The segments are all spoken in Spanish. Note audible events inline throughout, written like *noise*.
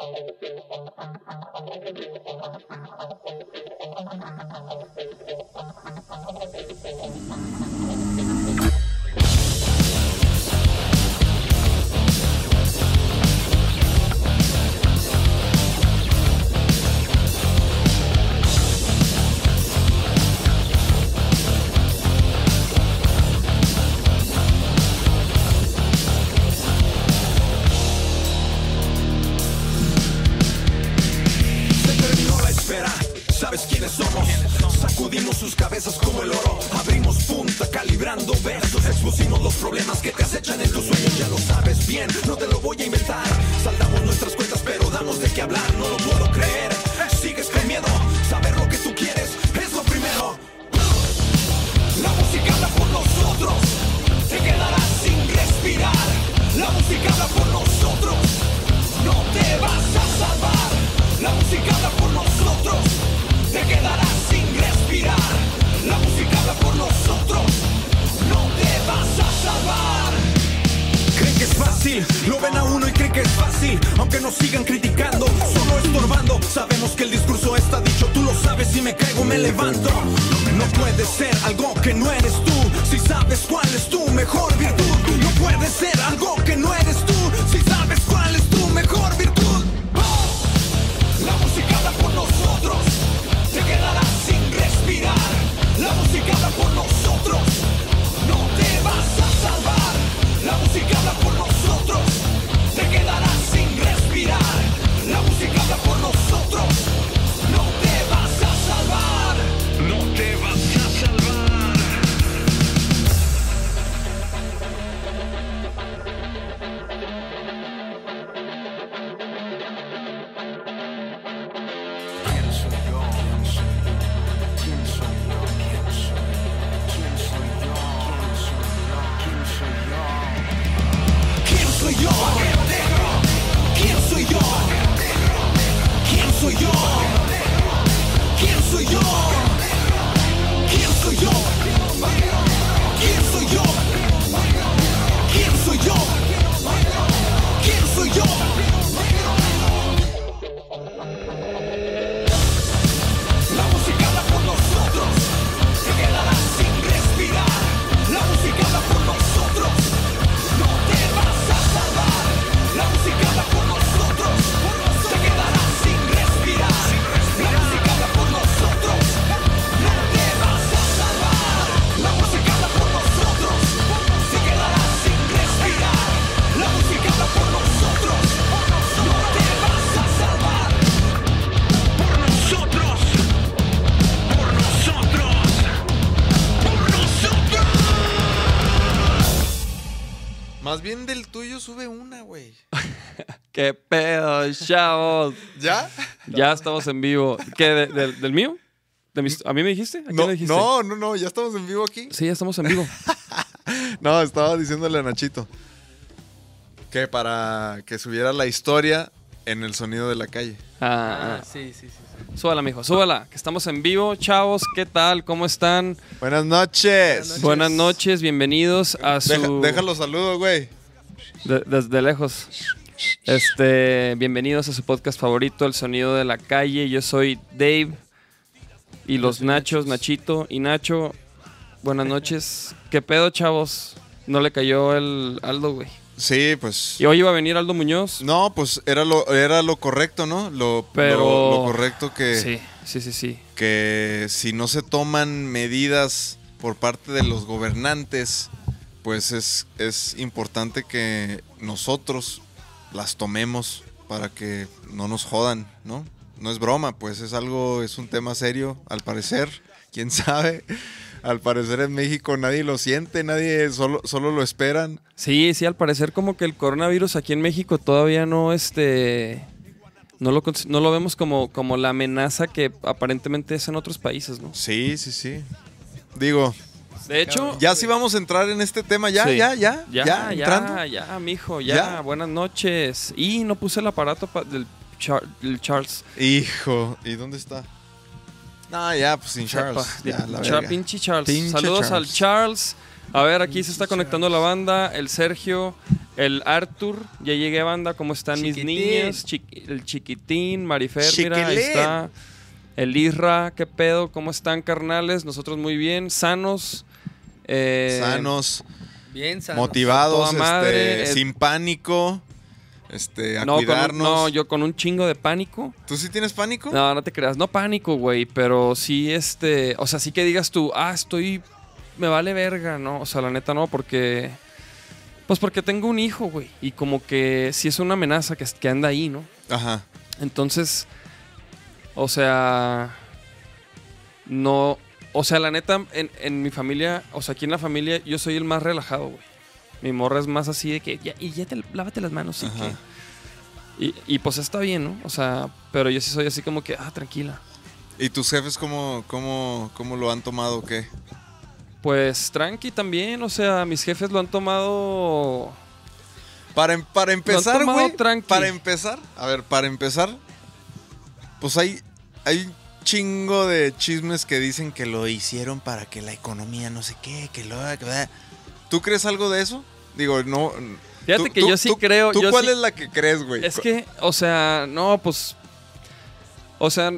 Thank you. Sube una, güey. *laughs* ¿Qué pedo, chavos? ¿Ya? Ya estamos en vivo. ¿Qué? de- del- ¿Del mío? ¿De mis- ¿A mí me dijiste? ¿A quién No, le dijiste? no, no, no, ya estamos en vivo aquí. Sí, ya estamos en vivo. *laughs* No, estaba diciéndole a Nachito que para que subiera la historia en el sonido de la calle. Ah, ah. sí, sí, sí. sí. Súbala, mijo, súbala. Que estamos en vivo. Chavos, ¿qué tal? ¿Cómo están? Buenas noches. Buenas noches, bienvenidos a su... Deja, déjalo saludo, güey. De- desde lejos. Este, bienvenidos a su podcast favorito, El Sonido de la Calle. Yo soy Dave y los Nachos, Nachito y Nacho. Buenas noches. ¿Qué pedo, chavos? No le cayó el Aldo, güey. Sí, pues. Y hoy iba a venir Aldo Muñoz. No, pues era lo, era lo correcto, ¿no? Lo, Pero- lo, lo correcto que, Sí, sí, sí, sí. que si no se toman medidas por parte de los gobernantes, pues es, es importante que nosotros las tomemos para que no nos jodan, ¿no? No es broma, pues es algo, es un tema serio, al parecer, *laughs* quién sabe. Al parecer en México nadie lo siente, nadie solo, solo lo esperan. Sí, sí, al parecer como que el coronavirus aquí en México todavía no, este... No lo, no lo vemos como, como la amenaza que aparentemente es en otros países, ¿no? Sí, sí, sí. Digo, De hecho... ya sí vamos a entrar en este tema, ya, Sí. ya, ya, Ya, ya, ya, entrando. ya, mijo, ya. ¿Ya? Buenas noches. Y no puse el aparato pa- del, Char- del Charles. Hijo, ¿y dónde está? No, ya, pues sin Charles. Ya, la Char- verga. pinche Charles. Pinche Saludos Charles. al Charles. A ver, aquí se está conectando la banda. El Sergio, El Arthur, ya llegué banda, ¿cómo están mis niñas? Chiqui- el chiquitín, Marifer, mira, ahí Chiquilín. está. El Isra, ¿qué pedo? ¿Cómo están, carnales? Nosotros muy bien, sanos. Eh, Sanos, Bien, sanos. motivados, madre, este, sin pánico, este, a No, con un- cuidarnos. no, yo con un chingo de pánico. ¿Tú sí tienes pánico? No, no te creas, no pánico, güey, pero sí, este, o sea, sí que digas tú, ah, estoy, me vale verga, ¿no? O sea, la neta no, porque, pues porque tengo un hijo, güey, y como que sí es una amenaza que, que anda ahí, ¿no? Ajá. Entonces, o sea, no, o sea, la neta, en, en mi familia, o sea, aquí en la familia, yo soy el más relajado, güey. Mi morra es más así de que, ya, y ya te, lávate las manos, y que... Y, y pues está bien, ¿no? O sea, pero yo sí soy así como que, ah, tranquila. ¿Y tus jefes cómo, cómo, cómo lo han tomado o qué? Pues tranqui también, o sea, mis jefes lo han tomado... Para, em- para empezar, güey. Para empezar, a ver, para empezar, pues hay, hay chingo de chismes que dicen que lo hicieron para que la economía no sé qué, que lo. ¿Tú crees algo de eso? Digo, no. Fíjate tú- que tú- yo sí tú- creo... ¿Tú yo cuál sí- es la que crees, güey? Es que, o sea, no, pues... O sea,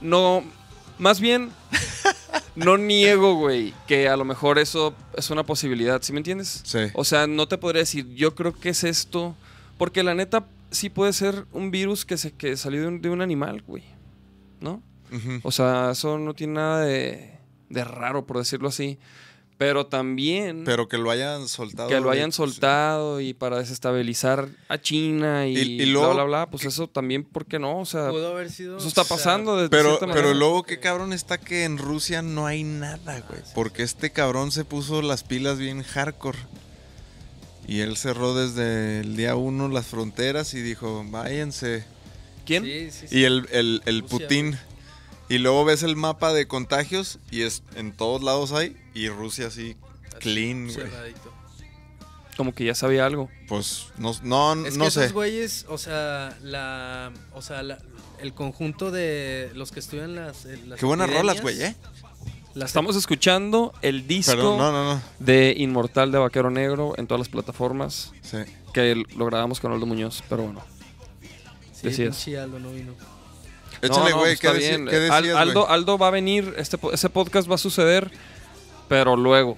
no... Más bien, *laughs* no niego, güey, que a lo mejor eso es una posibilidad, ¿sí me entiendes? Sí. O sea, no te podría decir, yo creo que es esto, porque la neta sí puede ser un virus que, se, que salió de un, de un animal, güey, ¿no? O sea, eso no tiene nada de, de raro, por decirlo así. Pero también Pero que lo hayan soltado. que lo hayan soltado y para desestabilizar a China y, Y- y luego- bla, bla, bla. Pues eso también, ¿por qué no? O sea, Pudo haber sido. eso está o sea, pasando de Pero, cierta pero luego qué cabrón está que en Rusia no hay nada, güey. Porque este cabrón se puso las pilas bien hardcore. Y él cerró desde el día uno las fronteras y dijo, váyanse. ¿Quién? Sí, sí, sí. Y el, el, el Rusia, Putin. Y luego ves el mapa de contagios y es en todos lados hay. Y Rusia así, clean, güey. Como que ya sabía algo. Pues no, no, Es no que sé. esos güeyes, o sea, la, o sea, la- el conjunto de los que estudian las, eh, las Qué buenas rolas, güey, ¿eh? las- Estamos escuchando el disco Perdón, no, no, no. de Inmortal de Vaquero Negro en todas las plataformas. Sí. Que lo grabamos con Aldo Muñoz, pero bueno. sí, decías. Aldo no vino. Échale, No, no, güey, pues ¿qué, bien. decías, Aldo, güey? Aldo va a venir, este, ese podcast va a suceder, pero luego.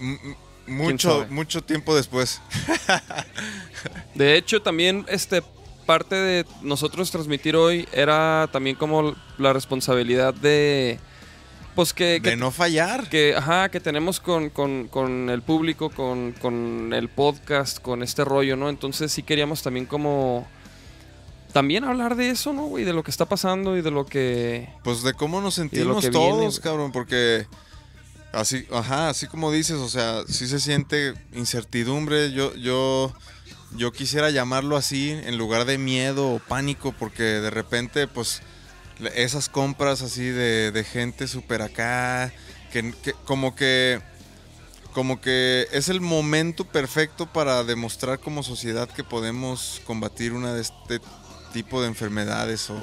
M- Mucho, mucho tiempo después. *laughs* De hecho, también este parte de nosotros transmitir hoy era también como la responsabilidad de pues que, que, De no fallar. que, ajá, que tenemos con, con- con el público, con, con el podcast, con este rollo, ¿no? Entonces sí queríamos también como también hablar de eso, ¿no, güey? De lo que está pasando y de lo que Pues de cómo nos sentimos que todos, cabrón, porque así, ajá, así como dices, o sea, sí se siente incertidumbre. Yo, yo, yo quisiera llamarlo así en lugar de miedo o pánico, porque de repente, pues, esas compras así de, de gente súper acá, que, que como que como que es el momento perfecto para demostrar como sociedad que podemos combatir una de este tipo de enfermedades o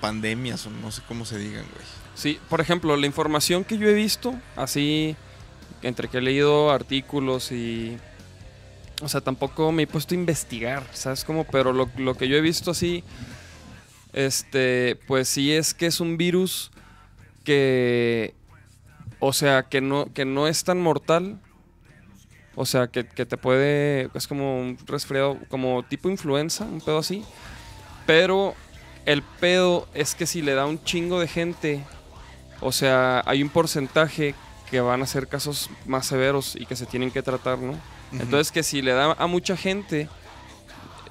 pandemias o no sé cómo se digan, güey. Sí, por ejemplo, la información que yo he visto, así, entre que he leído artículos y... O sea, tampoco me he puesto a investigar, ¿sabes cómo? Pero lo, lo que yo he visto así, este, pues sí es que es un virus que... O sea, que no, que no es tan mortal. O sea, que, que te puede... Es como un resfriado, como tipo influenza, un pedo así. Pero el pedo es que si le da un chingo de gente, o sea, hay un porcentaje que van a ser casos más severos y que se tienen que tratar, ¿no? Entonces que si le da a mucha gente,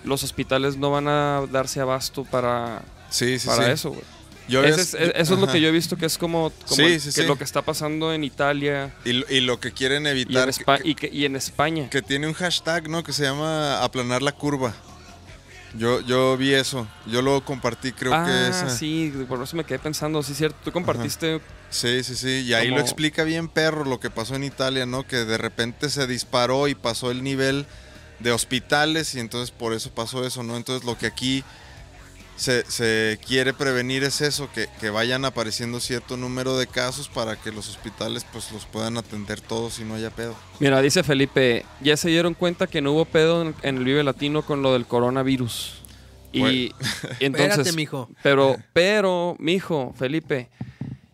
los hospitales no van a darse abasto para, Sí, sí, para sí. eso, güey. Yo Ese había- es- eso es lo que yo he visto que es como, como Sí, sí, que sí. lo que está pasando en Italia Y, lo- y lo que quieren y en, evitar, Espa- que, y que- y en España. que tiene un hashtag, ¿no? Que se llama aplanar la curva. Yo, yo vi eso, yo lo compartí, creo ah, que es... eh, sí, por eso me quedé pensando, sí, cierto. Tú compartiste Sí, sí, sí. Y ahí Como- lo explica bien perro lo que pasó en Italia, ¿no? Que de repente se disparó y pasó el nivel de hospitales y entonces por eso pasó eso, ¿no? Entonces lo que aquí se, se quiere prevenir es eso, que, que vayan apareciendo cierto número de casos para que los hospitales pues los puedan atender todos y no haya pedo. Mira, dice Felipe, ya se dieron cuenta que no hubo pedo en, en el Vive Latino con lo del coronavirus. Y, Bueno. y *laughs* entonces, Espérate, mijo. pero, pero, mijo, Felipe,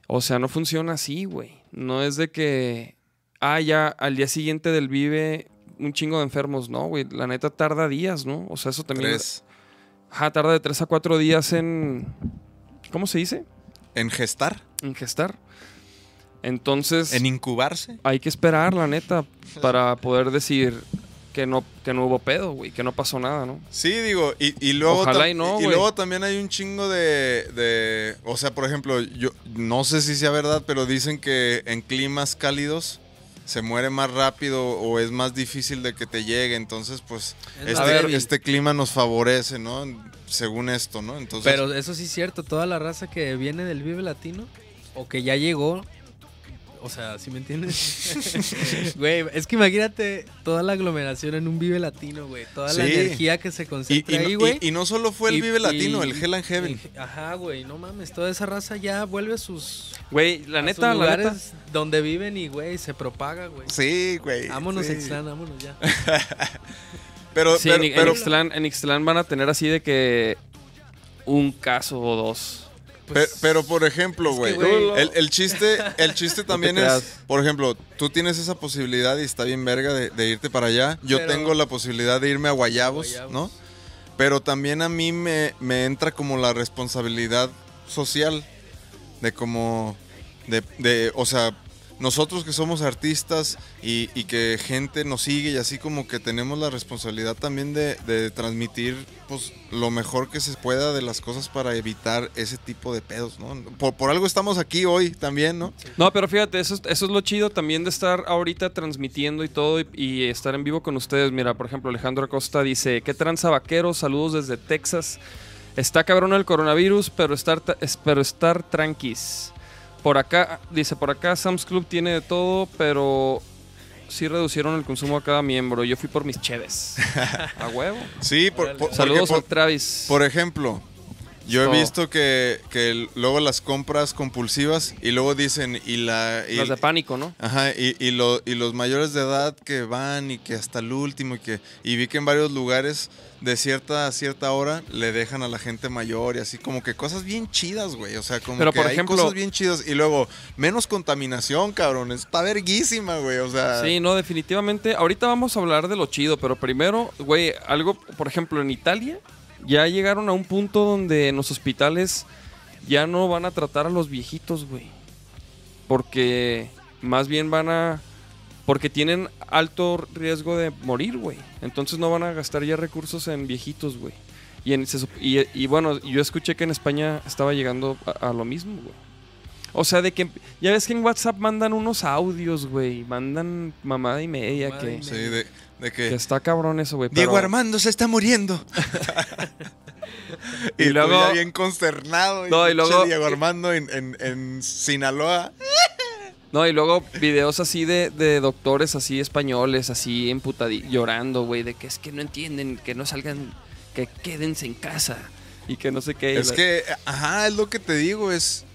o sea, no funciona así, güey. No es de que, ah, ya al día siguiente del Vive un chingo de enfermos, no, güey. La neta tarda días, ¿no? O sea, eso también. Tres. Ajá, tarda de tres a cuatro días en, ¿cómo se dice? En gestar, En gestar. Entonces, en incubarse. hay que esperar, la neta, *laughs* para poder decir que no, que no hubo pedo, güey, que no pasó nada, ¿no? Sí, digo, y, y luego Ojalá tam- y no, y luego también hay un chingo de, de- o sea, por ejemplo, yo no sé si sea verdad, pero dicen que en climas cálidos se muere más rápido o es más difícil de que te llegue, entonces pues Es este, este clima nos favorece, ¿no? Según esto, ¿no? Entonces, Pero eso sí es cierto, toda la raza que viene del Vive Latino o que ya llegó, o sea, ¿sí me entiendes? *laughs* Güey, es que imagínate toda la aglomeración en un Vive Latino, güey, toda la energía que se concentra y ahí, güey. y- y no solo fue el Y- Vive Latino, y- el Hell and Heaven. y- Ajá, güey, no mames, toda esa raza ya vuelve a sus, Güey, la a neta, sus la lugares neta. donde viven y, güey, se propaga, güey. Sí, güey. Vámonos, sí. Ixtlán, vámonos ya. *laughs* Pero, Sí, pero, en, en pero- Ixtlán, en Ixtlán van a tener así de que un caso o dos. Pues, pero, por ejemplo, es güey, que, el, el chiste, el chiste *laughs* también es, creas. por ejemplo, tú tienes esa posibilidad y está bien verga de, de irte para allá. Yo Pero- tengo la posibilidad de irme a Guayabos, Guayabos. ¿no? Pero también a mí me, me entra como la responsabilidad social de como, de, de, o sea, nosotros que somos artistas y, que gente nos sigue y así como que tenemos la responsabilidad también de, transmitir pues lo mejor que se pueda de las cosas para evitar ese tipo de pedos, ¿no? Por, algo estamos aquí hoy también, ¿no? No, pero fíjate, eso, es- eso es lo chido también de estar ahorita transmitiendo y todo y, y estar en vivo con ustedes. Mira, por ejemplo, Alejandro Acosta dice, ¿qué tranza vaqueros? Saludos desde Texas. Está cabrón el coronavirus, pero estar, ta- es- pero estar tranquis. Por acá, dice, por acá Sam's Club tiene de todo, pero sí reducieron el consumo a cada miembro. Yo fui por mis cheves. *laughs* A huevo. Sí, por, por- Saludos a Travis. por ejemplo, yo he visto que, que luego las compras compulsivas y luego dicen y la... y- de pánico, ¿no? Ajá, y, y, lo- y los mayores de edad que van y que hasta el último y que y vi que en varios lugares de cierta a cierta hora le dejan a la gente mayor y así como que cosas bien chidas, güey, o sea, como Pero, que por hay ejemplo- cosas bien chidas y luego menos contaminación, cabrón, está verguísima, güey, o sea, Sí, no, definitivamente. Ahorita vamos a hablar de lo chido, pero primero, güey, algo, por ejemplo, en Italia ya llegaron a un punto donde en los hospitales ya no van a tratar a los viejitos, güey. Porque más bien van a... Porque tienen alto riesgo de morir, güey. Entonces no van a gastar ya recursos en viejitos, güey. Y, en, se sup- y, y bueno, yo escuché que en España estaba llegando a, a lo mismo, güey. O sea, de que... Ya ves que en WhatsApp mandan unos audios, güey. Mandan mamada y media Mamada que, y sí, de, de que que está cabrón eso, güey. Diego pero- Armando se está muriendo. *laughs* y, Y luego bien consternado. No, y luego- Diego Armando en, en, en Sinaloa. No, y luego videos así de, de doctores así españoles, así emputadi llorando, güey, de que es que no entienden, que no salgan, que quédense en casa y que no sé qué. Es que, ajá, es lo que te digo, es.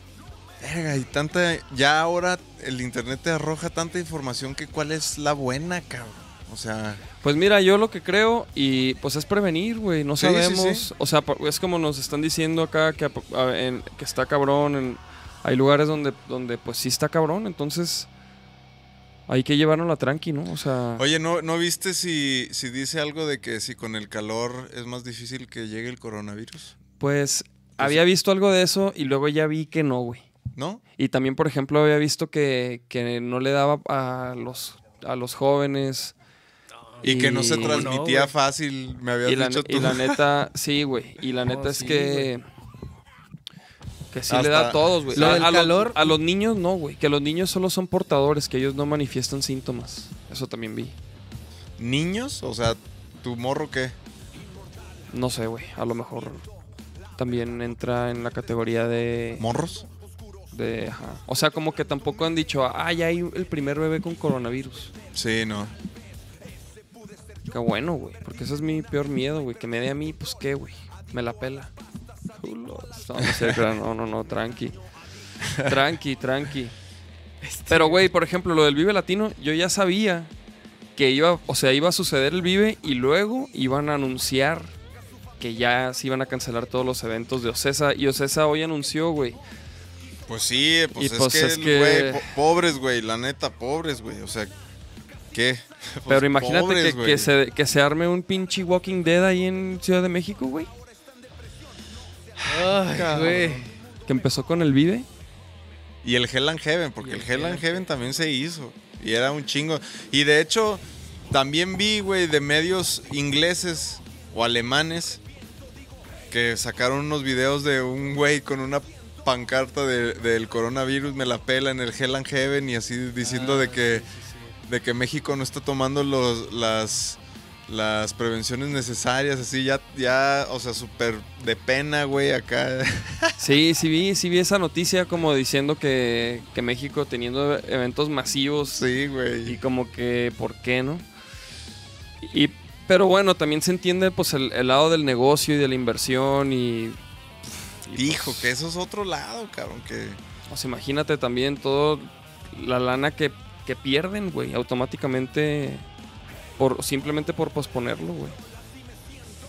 Verga, y tanta. Ya ahora el internet te arroja tanta información que cuál es la buena, cabrón. O sea, Pues mira, yo lo que creo y pues es prevenir, güey, no Sí, sabemos, sí. o sea, es como nos están diciendo acá que, en- está cabrón, en- hay lugares donde, donde pues sí está cabrón, entonces hay que llevarnos la tranqui, ¿no? O sea, oye, ¿no, ¿no viste si, si dice algo de que si con el calor es más difícil que llegue el coronavirus? pues había visto algo de eso y luego ya vi que no, güey. ¿No? Y también, por ejemplo, había visto que, que no le daba a los, a los jóvenes. Y, que no se Y- transmitía fácil, me habías Y la, dicho y tú. la neta, *laughs* sí, güey. Y la No, neta es sí, que. Que sí Hasta- le da a todos, güey. Lo A, del a los- calor- a los niños no, güey. Que los niños solo son portadores, que ellos no manifiestan síntomas. Eso también vi. ¿Niños? O sea, ¿tu morro qué? No sé, güey. A lo mejor también entra en la categoría de. ¿Morros? de ajá. O sea, como que tampoco han dicho, ah, ya hay el primer bebé con coronavirus. Sí, no. Qué bueno, güey. Porque ese es mi peor miedo, güey. Que me dé a mí, pues qué, güey. Me la pela. No, no no, tranqui. Tranqui, tranqui. Pero, güey, por ejemplo, lo del Vive Latino, yo ya sabía que iba, o sea, iba a suceder el Vive y luego iban a anunciar que ya se iban a cancelar todos los eventos de Ocesa. Y Ocesa hoy anunció, güey. Pues sí, pues, Y es, pues que, es que- güey, po- pobres, güey, la neta, pobres, güey. O sea, ¿qué? *laughs* Pues Pero imagínate pobres, que, se, que se arme un pinche Walking Dead ahí en Ciudad de México, güey. Ay, güey. Que empezó con el Vive. Y el Hell and Heaven, porque el el Hell and Heaven también se hizo. Y era un chingo. Y de hecho, también vi, güey, de medios ingleses o alemanes que sacaron unos videos de un güey con una pancarta de- del coronavirus, me la pela en el Hell and Heaven y así diciendo Ah, de que de que México no está tomando los, las, las prevenciones necesarias, así ya, ya, o sea, súper de pena, güey, acá. *laughs* Sí, sí vi, sí vi esa noticia como diciendo que, que México teniendo eventos masivos Sí, y güey. como que ¿por qué no? Y pero bueno, también se entiende pues el, el lado del negocio y de la inversión y, y, Hijo, que eso es otro lado, cabrón, que... pues imagínate también todo la lana que, que pierden, güey, automáticamente por simplemente por posponerlo, güey.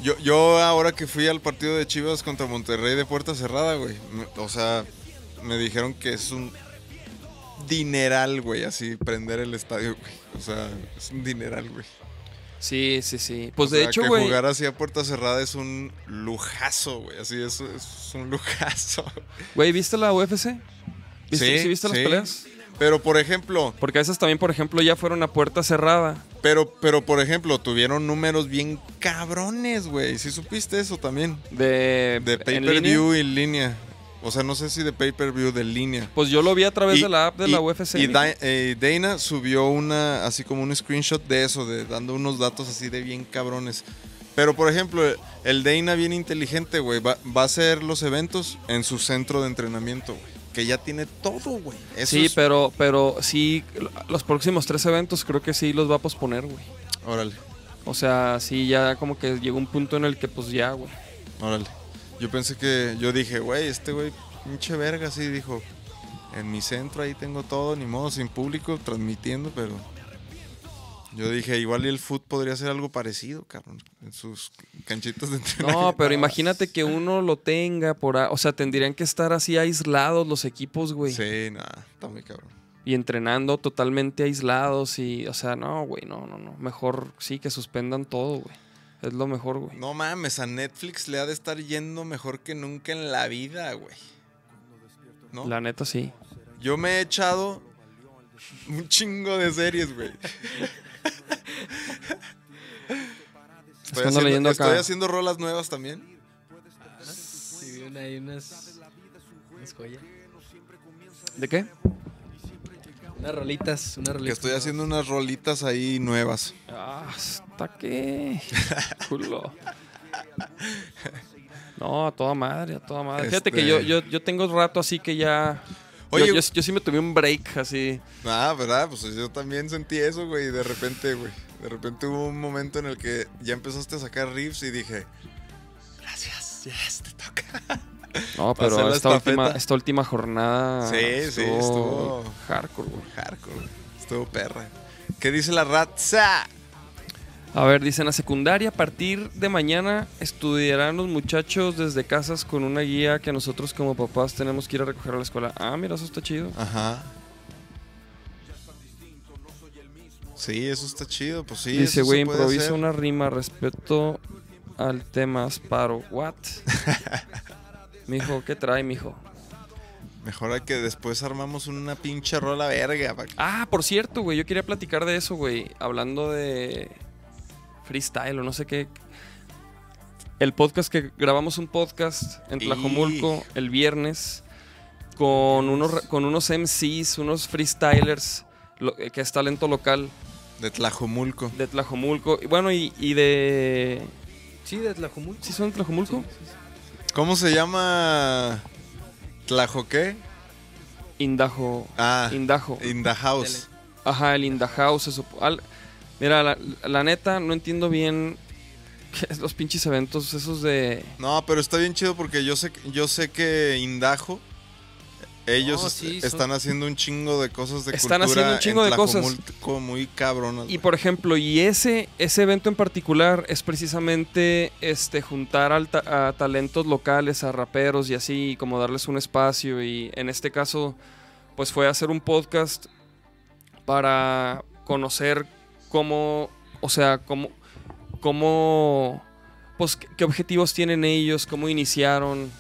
Yo, yo ahora que fui al partido de Chivas contra Monterrey de puerta cerrada, güey, o sea, me dijeron que es un dineral, güey, así prender el estadio, güey. O sea, es un dineral, güey. Sí, sí, sí. Pues O de sea, hecho, güey, jugar así a puerta cerrada es un lujazo, güey. Así es, es un lujazo. güey, ¿viste la UFC? ¿Viste, Sí, ¿sí viste las sí. peleas? Pero por ejemplo, Porque esas también, por ejemplo, ya fueron a puerta cerrada. pero, pero por ejemplo, tuvieron números bien cabrones, güey. ¿Sí supiste eso también? De, De pay línea. per view en línea. O sea, no sé si de pay per view de línea. Pues yo lo vi a través Y- de la app de y- la UFC. Y. Da- eh, Dana subió una, así como un screenshot de eso, de dando unos datos así de bien cabrones. Pero por ejemplo, el Dana bien inteligente, güey, va, va a hacer los eventos en su centro de entrenamiento, güey. Que ya tiene todo, güey. Eso sí, es- pero, pero sí, los próximos tres eventos creo que sí los va a posponer, güey. Órale, O sea, sí, ya como que llegó un punto en el que pues ya, güey. órale. Yo pensé que, yo dije, güey, este güey, pinche verga, así dijo. En mi centro ahí tengo todo, ni modo, sin público, transmitiendo, pero... Yo dije, igual y el foot podría ser algo parecido, cabrón. En sus canchitas de entrenamiento. No, pero imagínate que uno lo tenga por... a- O sea, tendrían que estar así aislados los equipos, güey. Sí, nada, está muy cabrón. Y entrenando totalmente aislados y... O sea, no, güey, no, no, no. Mejor sí que suspendan todo, güey. Es lo mejor, güey. No mames, a Netflix le ha de estar yendo mejor que nunca en la vida, güey. ¿No? La neta sí. Yo me he echado un chingo de series, güey. Estoy, haciendo, leyendo acá. estoy haciendo rolas nuevas también. Sí, vi una- hay unas, unas joyas. ¿De qué? Unas rolitas, unas Que rolitas. estoy haciendo unas rolitas ahí nuevas. Ah, ¿hasta qué? *laughs* Culo. No, a toda madre, a toda madre. Fíjate que Este- yo, yo, yo tengo rato así que ya. Oye, yo, yo, yo sí me tomé un break así. Ah, ¿verdad? Pues yo también sentí eso, güey. De repente, güey. De repente hubo un momento en el que ya empezaste a sacar riffs y dije, gracias, yes, te toca. No, *laughs* pero esta última, esta última jornada. Sí, sí, estuvo- Hardcore, güey. Hardcore, estuvo perra. ¿Qué dice la raza? A ver, dice, en la secundaria, a partir de mañana estudiarán los muchachos desde casas con una guía que nosotros como papás tenemos que ir a recoger a la escuela. Ah, mira, eso está chido. Ajá. Sí, eso está chido, pues sí. dice, güey, improvisa hacer. una rima respecto al tema Asparo. ¿What? *laughs* mijo, ¿qué trae, mijo? Mejor hay que después armamos una pinche rola verga. Ah, por cierto, güey, yo quería platicar de eso, güey. Hablando de freestyle o no sé qué. El podcast que grabamos un podcast en Y- Tlajomulco el viernes con unos, con unos MCs, unos freestylers, lo- eh, que es talento local De Tlajomulco. de Tlajomulco. Y bueno, y, y de... Sí, de Tlajomulco. ¿Sí son de Tlajomulco? ¿Cómo se llama? ¿Tlajoqué? Indajo. Ah, Indajo. in the house. Ajá, el In the House. se supo- al- Mira, la, la neta, no entiendo bien ¿qué es *laughs* los pinches eventos esos de... No, pero está bien chido porque yo sé, yo sé que Indajo, ellos No, est- sí, son- están haciendo un chingo de cosas de Están cultura haciendo un chingo en de cosas. Tlajomulco muy cabronas. Y por ejemplo, y ese, ese evento en particular es precisamente este, juntar al ta- a talentos locales, a raperos y así, y como darles un espacio. Y en este caso, pues fue hacer un podcast para conocer cómo, o sea, cómo, cómo, pues qué objetivos tienen ellos, cómo iniciaron,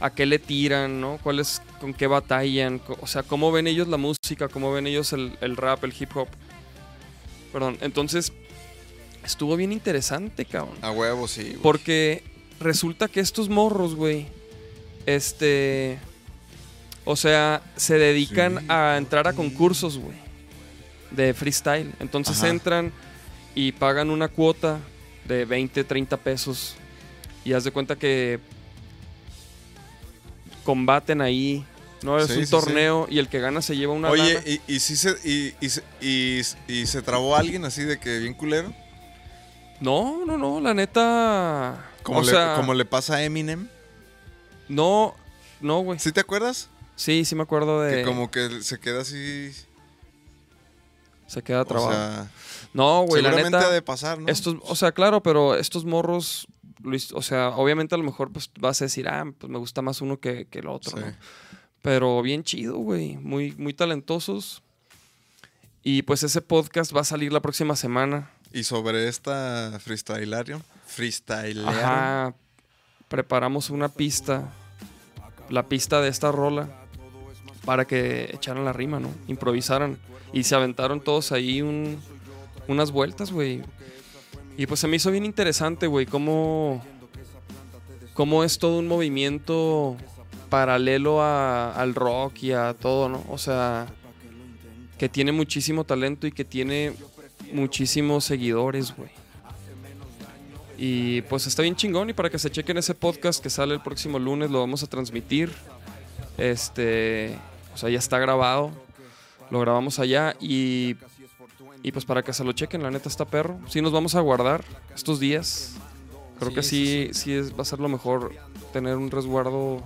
a qué le tiran, ¿no? ¿Cuáles, con qué batallan? O sea, cómo ven ellos la música, cómo ven ellos el, el rap, el hip hop. Perdón, entonces estuvo bien interesante, cabrón. A huevo, sí. güey. Porque resulta que estos morros, güey, este, o sea, se dedican Sí. a entrar a concursos, güey, de freestyle. Entonces Ajá. entran y pagan una cuota de 20, 30 pesos y haz de cuenta que combaten ahí. No, es Sí, un sí, sí. torneo y el que gana se lleva una Oye, lana. y, y sí se, y, y, y, y se trabó alguien así de que bien culero. No, no, no, la neta. Como, o le, sea, como le pasa a Eminem. no, no, güey. ¿Sí te acuerdas? Sí, sí me acuerdo de. Que como que se queda así. Se queda O trabado. sea, no, güey, la neta. ha de pasar, ¿no? Estos, o sea, claro, pero estos morros, o sea, obviamente a lo mejor pues vas a decir, ah, pues me gusta más uno que, que el otro, Sí. ¿no? Pero bien chido, güey, muy, muy talentosos. Y pues ese podcast va a salir la próxima semana. Y sobre esta freestylario. Freestylearon. Ajá, preparamos una pista, la pista de esta rola, para que echaran la rima, ¿no? Improvisaran. Y se aventaron todos ahí un- unas vueltas, güey. Y pues se me hizo bien interesante, güey, cómo, cómo es todo un movimiento paralelo al rock y a todo, ¿no? O sea, que tiene muchísimo talento y que tiene muchísimos seguidores, güey. Y pues está bien chingón y para que se chequen ese podcast que sale el próximo lunes lo vamos a transmitir. Este, o sea, ya está grabado. Lo grabamos allá y y pues para que se lo chequen, la neta está perro. Sí nos vamos a guardar estos días. Creo Sí, que sí, sí, sí, es, va a ser lo mejor tener un resguardo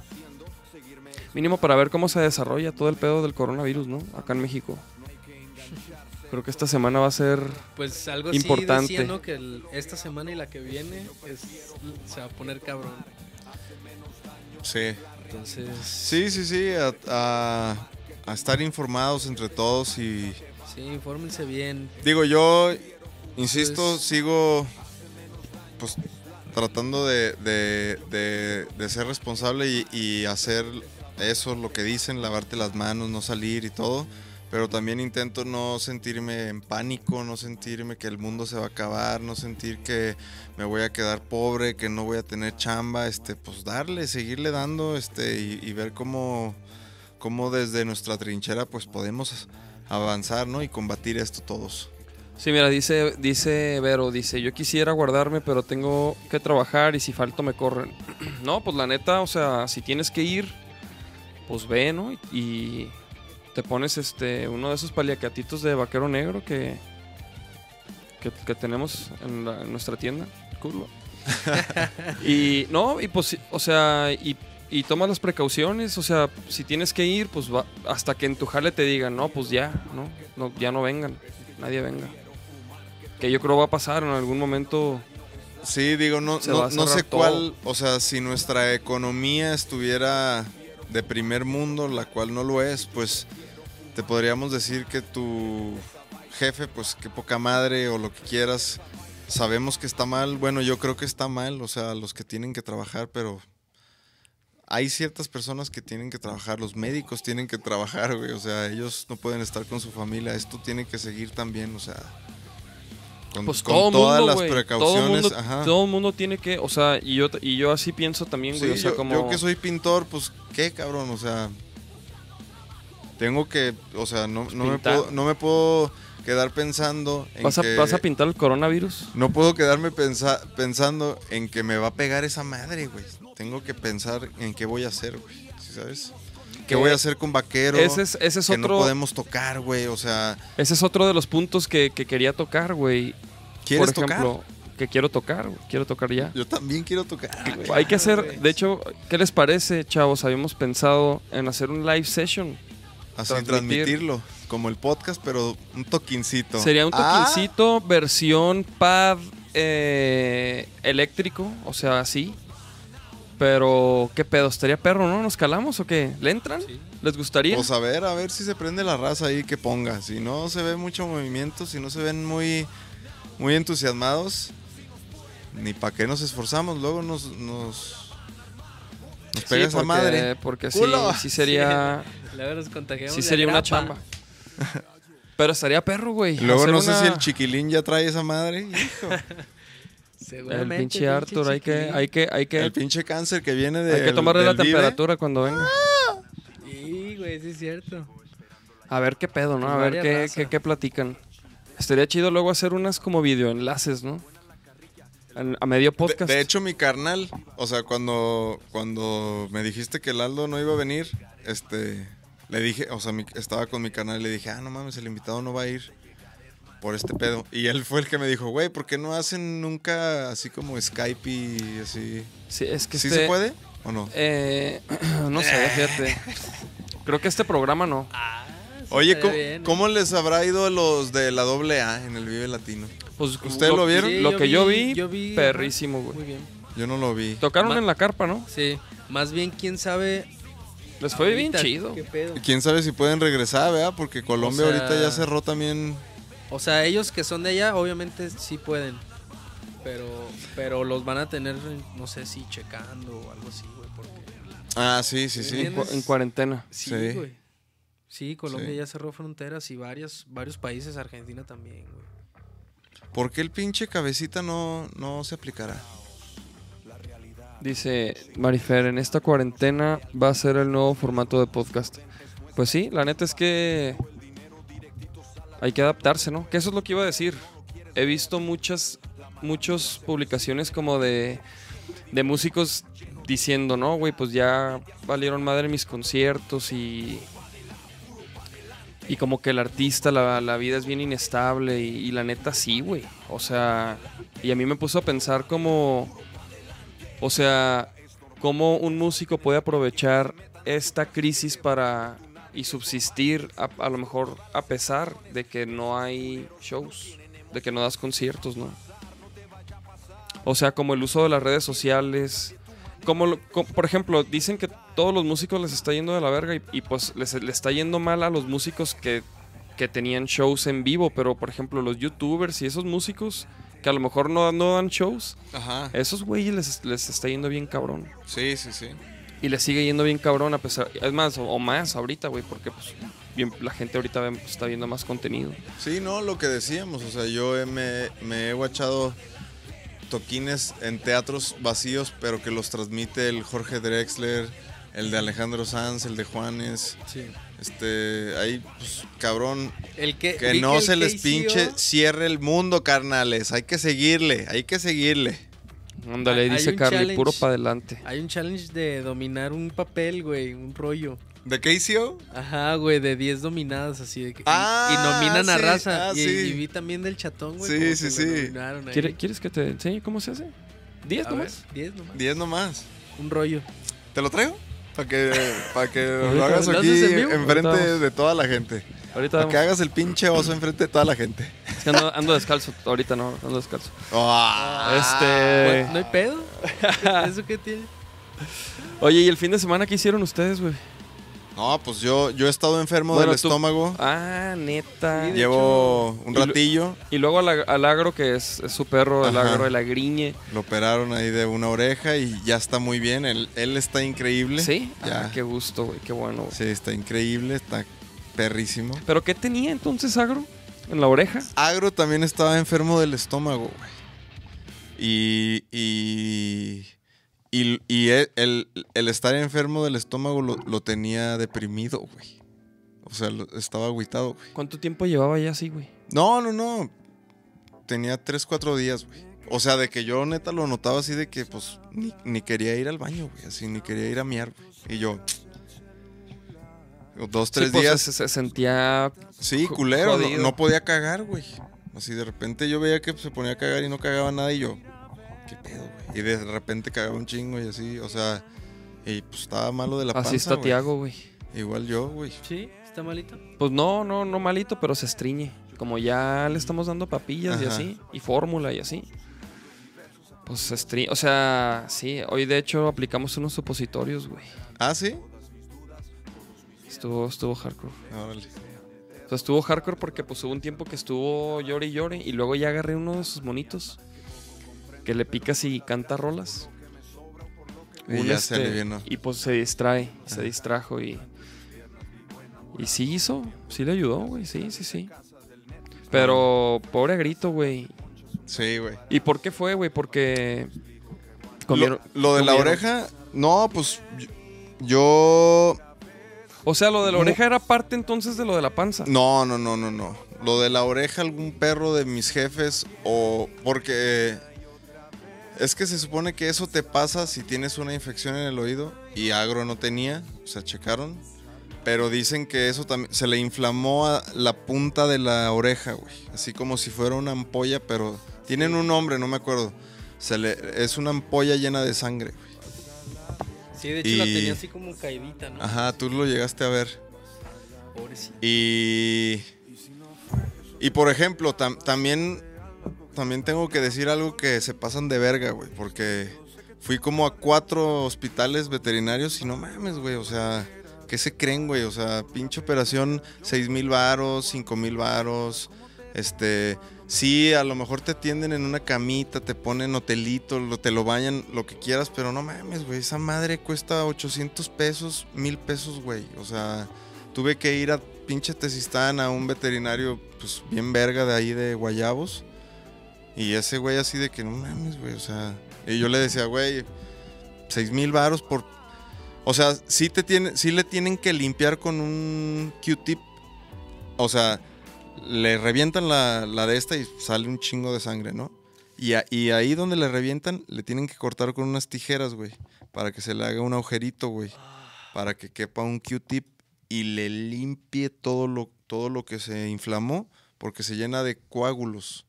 mínimo para ver cómo se desarrolla todo el pedo del coronavirus, ¿no? Acá en México. Creo que esta semana va a ser Pues algo Importante. decía, ¿no? Que el- esta semana y la que viene es, se va a poner cabrón. Sí. Entonces, Sí, sí, sí. A, a- a estar informados entre todos y. sí, infórmense bien. Digo, yo, insisto, Pues- sigo. Pues tratando de, de- de- de ser responsable y, y hacer eso, lo que dicen, lavarte las manos, no salir y todo. Pero también intento no sentirme en pánico, no sentirme que el mundo se va a acabar, no sentir que me voy a quedar pobre, que no voy a tener chamba, este, pues darle, seguirle dando, este, y, ver cómo, cómo desde nuestra trinchera pues podemos avanzar, ¿no? Y combatir esto todos. Sí, mira, dice, dice Vero, dice, yo quisiera guardarme, pero tengo que trabajar y si falto me corren. *clears throat* no, pues la neta, o sea, si tienes que ir, pues ve, ¿no? Y te pones este uno de esos paliacatitos de vaquero negro que, que, que tenemos en, la- en nuestra tienda, culo. *laughs* y no, y pues, o sea, y, y tomas las precauciones, o sea, si tienes que ir, pues va, hasta que en tu jale te digan, no, pues ya, ¿no? no ya no vengan, nadie venga. Que yo creo va a pasar en algún momento. Sí, digo, no, no, sé todo. cuál, o sea, si nuestra economía estuviera de primer mundo, la cual no lo es, pues te podríamos decir que tu jefe, pues qué poca madre o lo que quieras, sabemos que está mal, bueno, yo creo que está mal, o sea, los que tienen que trabajar, pero hay ciertas personas que tienen que trabajar, los médicos tienen que trabajar, güey, o sea, ellos no pueden estar con su familia, esto tiene que seguir también, o sea, con, Pues con todo todas mundo, las güey. Todo precauciones, mundo, ajá. todo mundo tiene que, o sea, y yo, y yo así pienso también, güey. Sí, o sea, yo, como. yo que soy pintor, pues, ¿qué, cabrón? O sea, tengo que, o sea, no, no, me, puedo, no me puedo quedar pensando en ¿Vas a, que... ¿Vas a pintar el coronavirus? no puedo quedarme pensa- pensando en que me va a pegar esa madre, güey. Tengo que pensar en qué voy a hacer, güey. ¿Sí ¿Sabes? ¿Qué voy a hacer con vaquero? Ese es, ese es que otro. no podemos tocar, güey. O sea, Ese es otro de los puntos que, que quería tocar, güey. ¿quieres Por ejemplo, que quiero tocar, güey, quiero tocar ya. Yo también quiero tocar. güey. Hay que hacer, de hecho, ¿qué les parece, chavos? Habíamos pensado en hacer un live session. Así transmitir. transmitirlo. Como el podcast, pero un toquincito. Sería un Ah, toquincito, versión pad eh, eléctrico, o sea, así. Pero, ¿qué pedo? ¿Estaría perro, no? ¿Nos calamos o qué? ¿Le entran? ¿Les gustaría? Pues a ver, a ver si se prende la raza ahí que ponga. Si no se ve mucho movimiento, si no se ven muy, muy entusiasmados, ni para qué nos esforzamos. Luego nos, nos, nos Sí, pega esa porque, madre. porque sí, ¡Culo! sí sería, Luego nos contagiamos sí de sería una chamba. *laughs* Pero estaría perro, güey. Luego no sé una- si el chiquilín ya trae esa madre. Hijo. *laughs* El Seguramente, pinche Arthur, hay que, hay que, hay que, El pinche cáncer que viene de. hay que tomarle la temperatura cuando venga. Sí, güey, sí es cierto. A ver qué pedo, ¿no? Pues A ver qué, qué, qué platican. Estaría chido luego hacer unas como videoenlaces, ¿no? En- a medio De, podcast. de hecho, mi carnal, o sea, cuando, cuando me dijiste que el Aldo no iba a venir, este, le dije, o sea, mi- estaba con mi carnal y le dije, ah, no mames, el invitado no va a ir por este pedo. Y él fue el que me dijo, güey, ¿por qué no hacen nunca así como Skype y así? sí, es que ¿Sí este- se puede o no? Eh, *clears throat* no sé, fíjate. *laughs* Creo que este programa no. Oye, estaría ¿cómo, bien, ¿eh? cómo les habrá ido a los de la doble A en el Vive Latino? Pues, ¿Ustedes lo vieron? Sí, lo yo que yo vi- vi, yo vi, ajá. perrísimo, Muy güey. bien. Yo no lo vi. Tocaron Ma- en la carpa, ¿no? Sí, más bien quién sabe. Les fue bien chido. ¿Qué pedo? ¿Quién sabe si pueden regresar, verdad? Porque Colombia O sea- ahorita ya cerró también. O sea, ellos que son de allá, obviamente sí pueden. Pero, pero los van a tener, no sé si checando o algo así, güey. Porque Ah, sí, sí, sí. En, ¿Entiendes? cu- en cuarentena. sí, Sí. güey. Sí, Colombia Sí. ya cerró fronteras y varios, varios países, Argentina también, güey. ¿Por qué el pinche cabecita no, no se aplicará? Dice Marifer, en esta cuarentena va a ser el nuevo formato de podcast. Pues sí, la neta es que hay que adaptarse, ¿no? Que eso es lo que iba a decir. He visto muchas, muchas publicaciones como de, de músicos diciendo, no, güey, pues ya valieron madre mis conciertos y... Y como que el artista, la, la vida es bien inestable y, la neta sí, güey. O sea, y a mí me puso a pensar como... O sea, cómo un músico puede aprovechar esta crisis para y subsistir a, a lo mejor a pesar de que no hay shows, de que no das conciertos, ¿no? O sea, como el uso de las redes sociales, como, lo- co- por ejemplo, dicen que todos los músicos les está yendo de la verga y, y, pues les, les está yendo mal a los músicos que, que tenían shows en vivo, pero por ejemplo los youtubers y esos músicos que a lo mejor no, no dan shows, Ajá. esos güeyes les, les está yendo bien cabrón. Sí, sí, sí. Y les sigue yendo bien cabrón a pesar... Es más, o, o más ahorita, güey, porque pues bien, la gente ahorita ve- pues, está viendo más contenido. Sí, no, lo que decíamos. O sea, yo he- me, me he guachado toquines en teatros vacíos, pero que los transmite el Jorge Drexler, el de Alejandro Sanz, el de Juanes. Sí. Este, ahí, pues, cabrón, El que, que no el se les KCO pinche cierre el mundo, carnales. Hay que seguirle, hay que seguirle. Ándale, Hay dice un Carly, challenge. puro para adelante. Hay un challenge de dominar un papel, güey, un rollo. ¿De qué hizo? Ajá, güey, de 10 dominadas así de que. y- Ah, y, nominan a sí, raza. ah, y, sí. y vi también del chatón, güey. Sí, sí, que sí. lo nominaron ahí. ¿Quiere- ¿Quieres que te enseñe cómo se hace? ¿10 A ver, nomás? 10 nomás. 10 nomás. Un rollo. ¿Te lo traigo? Para que, para que *laughs* lo hagas ¿lo aquí enfrente de toda la gente. Ahorita Para que hagas el pinche oso enfrente de toda la gente. Es que ando, ando descalzo. Ahorita no, ando descalzo. Ah. Este... ¿No hay pedo? ¿Eso qué tiene? Oye, ¿y el fin de semana qué hicieron ustedes, güey? No, pues yo, yo he estado enfermo Bueno, del tú- estómago. Ah, neta. Llevo un ratillo. Y luego al, ag- al agro, que es, es su perro, el agro de la griñe. Lo operaron ahí de una oreja y ya está muy bien. Él, él está increíble. ¿Sí? Ya. Ah, qué gusto, güey, qué bueno. güey. Sí, está increíble, está perrísimo. ¿Pero qué tenía entonces agro? ¿En la oreja? Agro también estaba enfermo del estómago, güey. Y, y, y, y el, el- el estar enfermo del estómago lo, lo tenía deprimido, güey. O sea, lo- estaba agüitado, güey. ¿Cuánto tiempo llevaba ya así, güey? No, no, no. Tenía 3, 4 días, güey. O sea, de que yo neta lo notaba así de que, pues, ni, ni quería ir al baño, güey. Así, ni quería ir a miar, güey. Y yo... Dos, tres Sí, pues, días. Se, se sentía... Sí, culero. No, no podía cagar, güey. Así de repente yo veía que se ponía a cagar y no cagaba nada y yo, ¿qué pedo, güey? Y de repente cagaba un chingo y así, o sea, y pues estaba malo de la panza, Así está. Tiago, güey. Igual yo, güey. ¿Sí? ¿Está malito? Pues no, no, no malito, pero se estriñe. Como ya le estamos dando papillas y así, y fórmula y así. Pues se estriñe. O sea, sí, hoy de hecho aplicamos unos supositorios, güey. Ah, ¿sí? Estuvo, estuvo hardcore. Órale. O sea, estuvo hardcore porque pues hubo un tiempo que estuvo llore y llore. Y luego ya agarré uno de sus monitos. Que le picas y canta rolas. Y Un, ya se este. Y pues se distrae, se distrajo y. Y sí hizo, sí le ayudó, güey, sí, sí, sí. Pero pobre grito, güey. Sí, güey. ¿Y por qué fue, güey? Porque. Lo, comieron- lo de la oreja, no, pues yo... O sea, lo de la No. oreja era parte entonces de lo de la panza. No, no, no, no, no. Lo de la oreja, algún perro de mis jefes o porque es que se supone que eso te pasa si tienes una infección en el oído y agro no tenía, o sea, checaron. Pero dicen que eso también se le inflamó a la punta de la oreja, güey. Así como si fuera una ampolla, pero tienen un nombre, no me acuerdo. Se le, es una ampolla llena de sangre. güey. Sí, de hecho la tenía así como caidita, ¿no? Ajá, tú lo llegaste a ver. Pobrecito. Y. Y por ejemplo, tam- también. También tengo que decir algo que se pasan de verga, güey. Porque fui como a cuatro hospitales veterinarios y no mames, güey. O sea, ¿qué se creen, güey? O sea, pinche operación, seis mil varos, cinco mil varos. Este. Sí, a lo mejor te atienden en una camita, te ponen hotelito, te lo bañan, lo que quieras, pero no mames, güey. Esa madre cuesta 800 pesos, mil pesos, güey. O sea, tuve que ir a pinche Tezistán a un veterinario, pues bien verga de ahí de Guayabos. Y ese güey así de que no mames, güey. O sea, y yo le decía, güey, seis mil varos por. O sea, sí, te le tienen que limpiar con un Q-tip. O sea, le revientan la, la de esta y sale un chingo de sangre, ¿no? Y, y ahí donde le revientan, le tienen que cortar con unas tijeras, güey. Para que se le haga un agujerito, güey. Para que quepa un Q-tip y le limpie todo lo, todo lo que se inflamó, porque se llena de coágulos.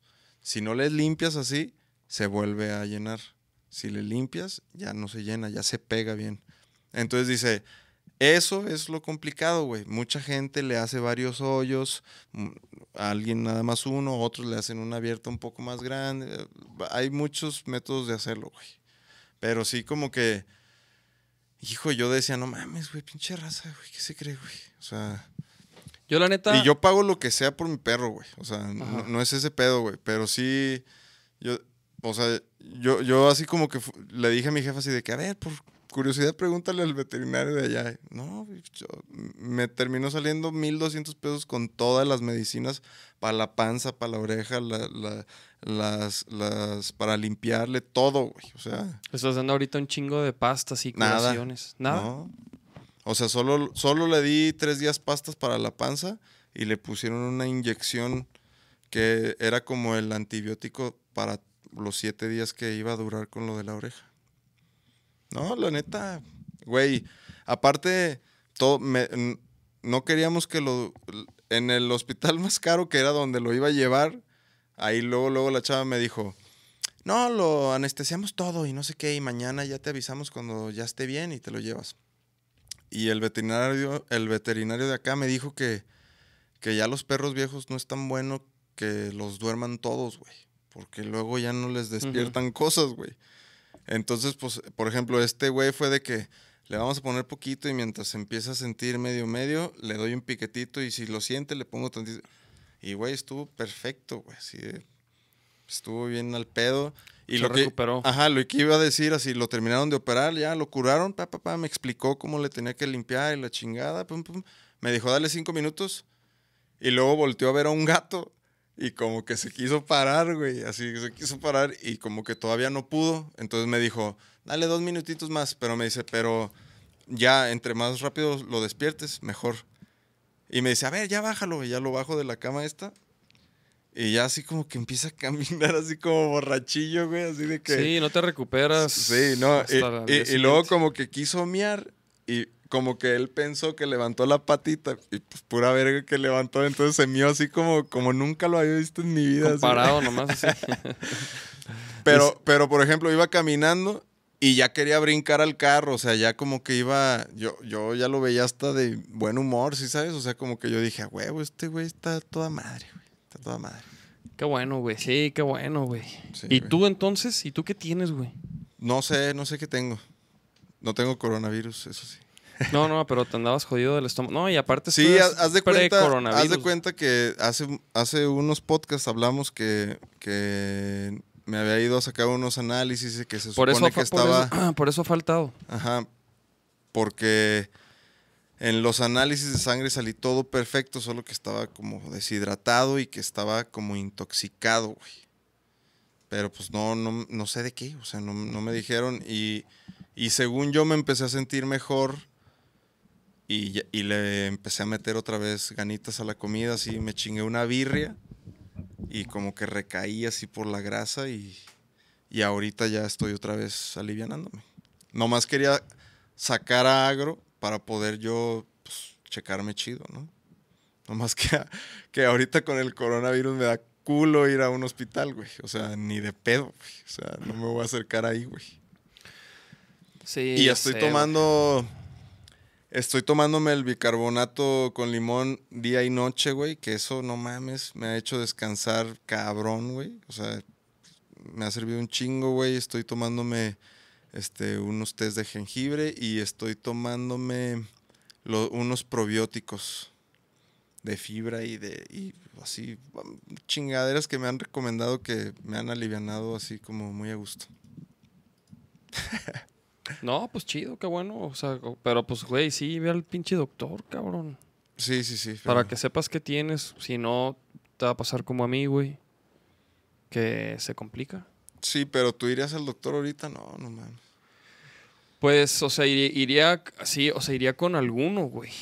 Si no le limpias así, se vuelve a llenar. Si le limpias, ya no se llena, ya se pega bien. Entonces dice, eso es lo complicado, güey. Mucha gente le hace varios hoyos, mm, a alguien nada más uno, otros le hacen una abierta un poco más grande. Hay muchos métodos de hacerlo, güey. Pero sí como que, hijo, yo decía, no mames, güey, pinche raza, güey, ¿qué se cree, güey? O sea... Yo la neta. Y yo pago lo que sea por mi perro, güey. O sea, no, es ese pedo, güey. Pero sí, yo, o sea, yo, yo así como que le dije a mi jefa así de que, a ver, por curiosidad, pregúntale al veterinario de allá. No, yo- me terminó saliendo 1.200 pesos con todas las medicinas para la panza, para la oreja, la- la- las, las, para limpiarle, todo, güey. O sea, estás dando ahorita un chingo de pastas y Nada. curaciones. Nada. no. O sea, solo, solo le di tres días pastas para la panza y le pusieron una inyección que era como el antibiótico para los siete días que iba a durar con lo de la oreja. No, la neta, güey. Aparte, todo, me- no queríamos que lo... En el hospital *laughs* más caro que era donde lo iba a llevar, ahí luego, luego la chava me dijo, no, lo anestesiamos todo y no sé qué, y mañana ya te avisamos cuando ya esté bien y te lo llevas. Y el veterinario, el veterinario de acá me dijo que, que ya los perros viejos no es tan bueno que los duerman todos, güey. Porque luego ya no les despiertan cosas, güey. Entonces, pues, por ejemplo, este güey fue de que le vamos a poner poquito y mientras empieza a sentir medio medio, le doy un piquetito y si lo siente le pongo tantito. Y, güey, estuvo perfecto, güey. Así de- estuvo bien al pedo. Y Se lo que, recuperó. Ajá, lo que iba a decir, así lo terminaron de operar, ya lo curaron, pa, pa, pa, me explicó cómo le tenía que limpiar y la chingada, pum, pum. Me dijo, dale cinco minutos. Y luego volteó a ver a un gato y como que se quiso parar, güey. Así que se quiso parar y como que todavía no pudo. Entonces me dijo, dale dos minutitos más. Pero me dice, pero ya entre más rápido lo despiertes, mejor. Y me dice, a ver, ya bájalo. Y ya lo bajo de la cama esta. Y ya así como que empieza a caminar así como borrachillo, güey. Así de que... Sí, no te recuperas. Sí, no. Y, luego como que quiso miar y como que él pensó que levantó la patita y pues pura verga que levantó, entonces se mió así como, como nunca lo había visto en mi vida. así. Comparado nomás así. *laughs* Pero, pero, por ejemplo, iba caminando y ya quería brincar al carro, o sea, ya como que iba, yo, yo ya lo veía hasta de buen humor, ¿sí sabes? O sea, como que yo dije, "A huevo, este güey está toda madre, güey, está toda madre. Qué bueno, güey. Sí, qué bueno, güey. Sí, ¿Y güey. tú entonces? ¿Y tú qué tienes, güey? No sé, no sé qué tengo. No tengo coronavirus, eso sí. *laughs* No, no, pero te andabas jodido del estómago. No, y aparte Sí, haz haz de cuenta, haz de cuenta que hace, hace unos podcasts hablamos que, que me había ido a sacar unos análisis y que se Por supone eso, que por estaba... eso- *clears throat* por eso ha faltado. Ajá. Porque en los análisis de sangre salí todo perfecto, solo que estaba como deshidratado y que estaba como intoxicado, güey. Pero pues no, no, no sé de qué, o sea, no, no me dijeron. Y, y según yo me empecé a sentir mejor y, y le empecé a meter otra vez ganitas a la comida, así me chingué una birria y como que recaí así por la grasa y, y ahorita ya estoy otra vez alivianándome. Nomás quería sacar a agro para poder yo pues, checarme chido, ¿no? Nomás que, que ahorita con el coronavirus me da culo ir a un hospital, güey. O sea, ni de pedo, güey. O sea, no me voy a acercar ahí, güey. Sí, Y estoy sé, tomando. Estoy tomándome el bicarbonato con limón día y noche, güey. Que eso, no mames, me ha hecho descansar cabrón, güey. O sea, me ha servido un chingo, güey. Estoy tomándome este, unos test de jengibre y estoy tomándome lo- unos probióticos de fibra y de y así um, chingaderas que me han recomendado que me han alivianado así como muy a gusto. *laughs* No, pues chido, qué bueno. O sea, pero pues, güey, sí, ve al pinche doctor, cabrón. Sí, sí, sí. Para pero- que sepas qué tienes. Si no, te va a pasar como a mí, güey. Que se complica. Sí, pero tú irías al doctor ahorita, no, no mames. Pues, o sea, iría, sí, o sea, iría con alguno, güey.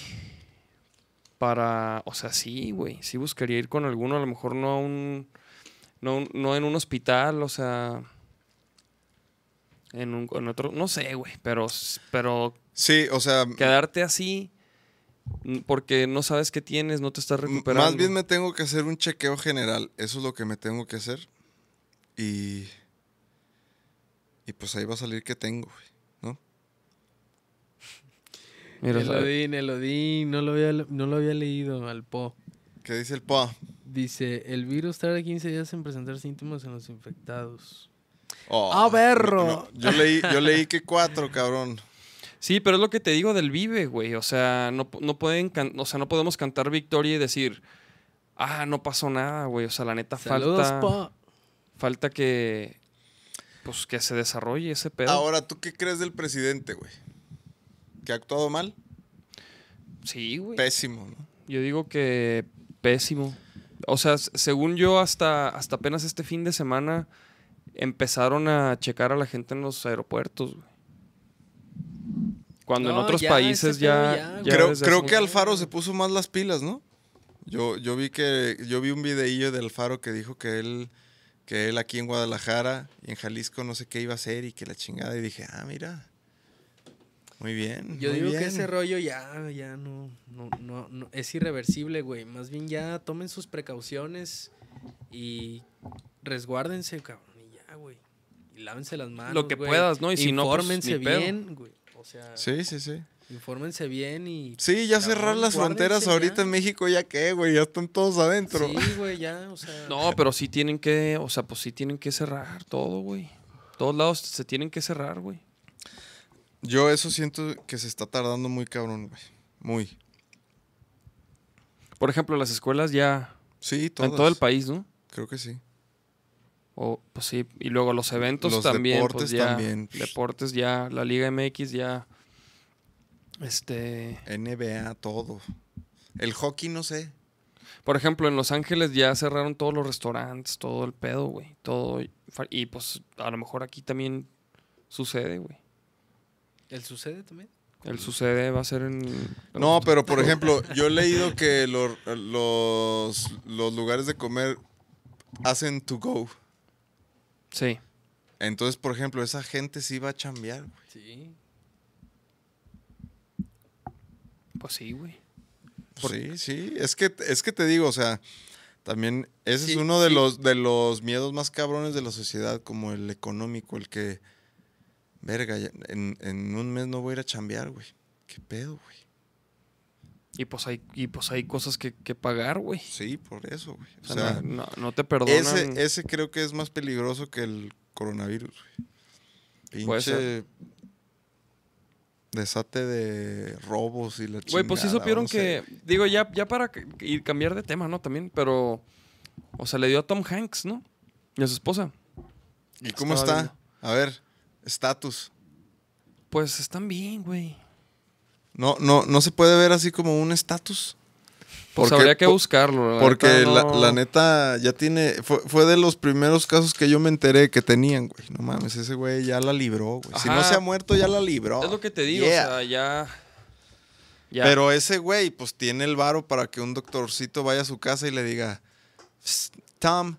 Para, o sea, sí, güey. Sí buscaría ir con alguno, a lo mejor no a un, no, no en un hospital, o sea, en un, en otro, no sé, güey, pero, pero Sí, o sea, quedarte así, porque no sabes qué tienes, no te estás recuperando. más bien me tengo que hacer un chequeo general. Eso es lo que me tengo que hacer. Y. Y pues ahí va a salir que tengo, güey, ¿no? *laughs* Mira, o sea, Elodín, Elodín, no lo había, no lo había leído al Po. ¿Qué dice el POA? Dice, el virus tarda 15 días en presentar síntomas en los infectados. Oh, ¡Ah, berro! no, yo, leí, yo leí que cuatro, cabrón. Sí, pero es lo que te digo del Vive, güey. O sea, no, no pueden can- o sea, no podemos cantar victoria y decir, ah, no pasó nada, güey. O sea, la neta Saludos, falta, Po. falta que, pues, que se desarrolle ese pedo. Ahora, ¿tú qué crees del presidente, güey? ¿Que ha actuado mal? sí, güey. Pésimo, ¿no? Yo digo que pésimo. O sea, según yo, hasta, hasta apenas este fin de semana empezaron a checar a la gente en los aeropuertos, güey. Cuando en otros ya, países ya... ya, ya creo creo que Alfaro se puso más las pilas, ¿no? Yo, yo vi que yo vi un videillo de Alfaro que dijo que él que él aquí en Guadalajara y en Jalisco no sé qué iba a hacer y que la chingada y dije, "Ah, mira. Muy bien." Yo muy digo que bien". ese rollo ya, ya no, no, no, no- es irreversible, güey. Más bien ya tomen sus precauciones y resguárdense, cabrón. Y ya, güey. Y lávense las manos. Lo que güey. puedas, ¿no? Y si no, pues, pedo. bien, güey. O sea, Sí, sí, sí. Infórmense bien y. Sí, ya cerrar las fronteras ahorita en México ya qué, güey, ya están todos adentro. Sí, güey, ya, o sea. No, pero sí tienen que, o sea, pues sí tienen que cerrar todo, güey. Todos lados se tienen que cerrar, güey. Yo eso siento que se está tardando muy cabrón, güey. Muy. Por ejemplo, las escuelas ya Sí, todas. en todo el país, ¿no? Creo que sí. O, pues sí, y luego los eventos Los también. pues deportes ya, también. Deportes ya, la Liga MX ya. Este. NBA, todo. El hockey no sé. Por ejemplo, en Los Ángeles ya cerraron todos los restaurantes, todo el pedo, güey. Todo. Y pues a lo mejor aquí también sucede, güey. ¿El sucede también? El sucede va a ser en. No, pero por *laughs* ejemplo, yo he leído que los, los, los lugares de comer hacen to go. Sí. Entonces, por ejemplo, esa gente sí va a chambear, güey. Sí. Pues sí, güey. Sí, sí. Es que, es que te digo, o sea, también ese Sí, es uno de sí. los, de los miedos más cabrones de la sociedad, como el económico, el que, verga, en, en un mes no voy a ir a chambear, güey. ¿Qué pedo, güey? Y pues hay, y pues hay cosas que, que pagar, güey. Sí, por eso, güey. O O sea, sea, no, no- te perdonan. ese, ese creo que es más peligroso que el coronavirus, güey. Pinche desate de robos y la Güey, pues sí chingada, supieron no sé, que. Digo, ya, ya para y cambiar de tema, ¿no? También, pero. O sea, le dio a Tom Hanks, ¿no? Y a su esposa. ¿Y cómo Estaba está? A ver, estatus. Pues están bien, güey. No, no, no se puede ver así como un estatus. Pues Porque- habría que buscarlo. la Porque neta, la, no- la neta ya tiene. Fue, fue de los primeros casos que yo me enteré que tenían, güey. No mames, ese güey ya la libró, güey. Si no se ha muerto, ya la libró. Es lo que te digo, Yeah. o sea, ya. Ya. Pero ese güey, pues tiene el varo para que un doctorcito vaya a su casa y le diga: "Psst, Tom,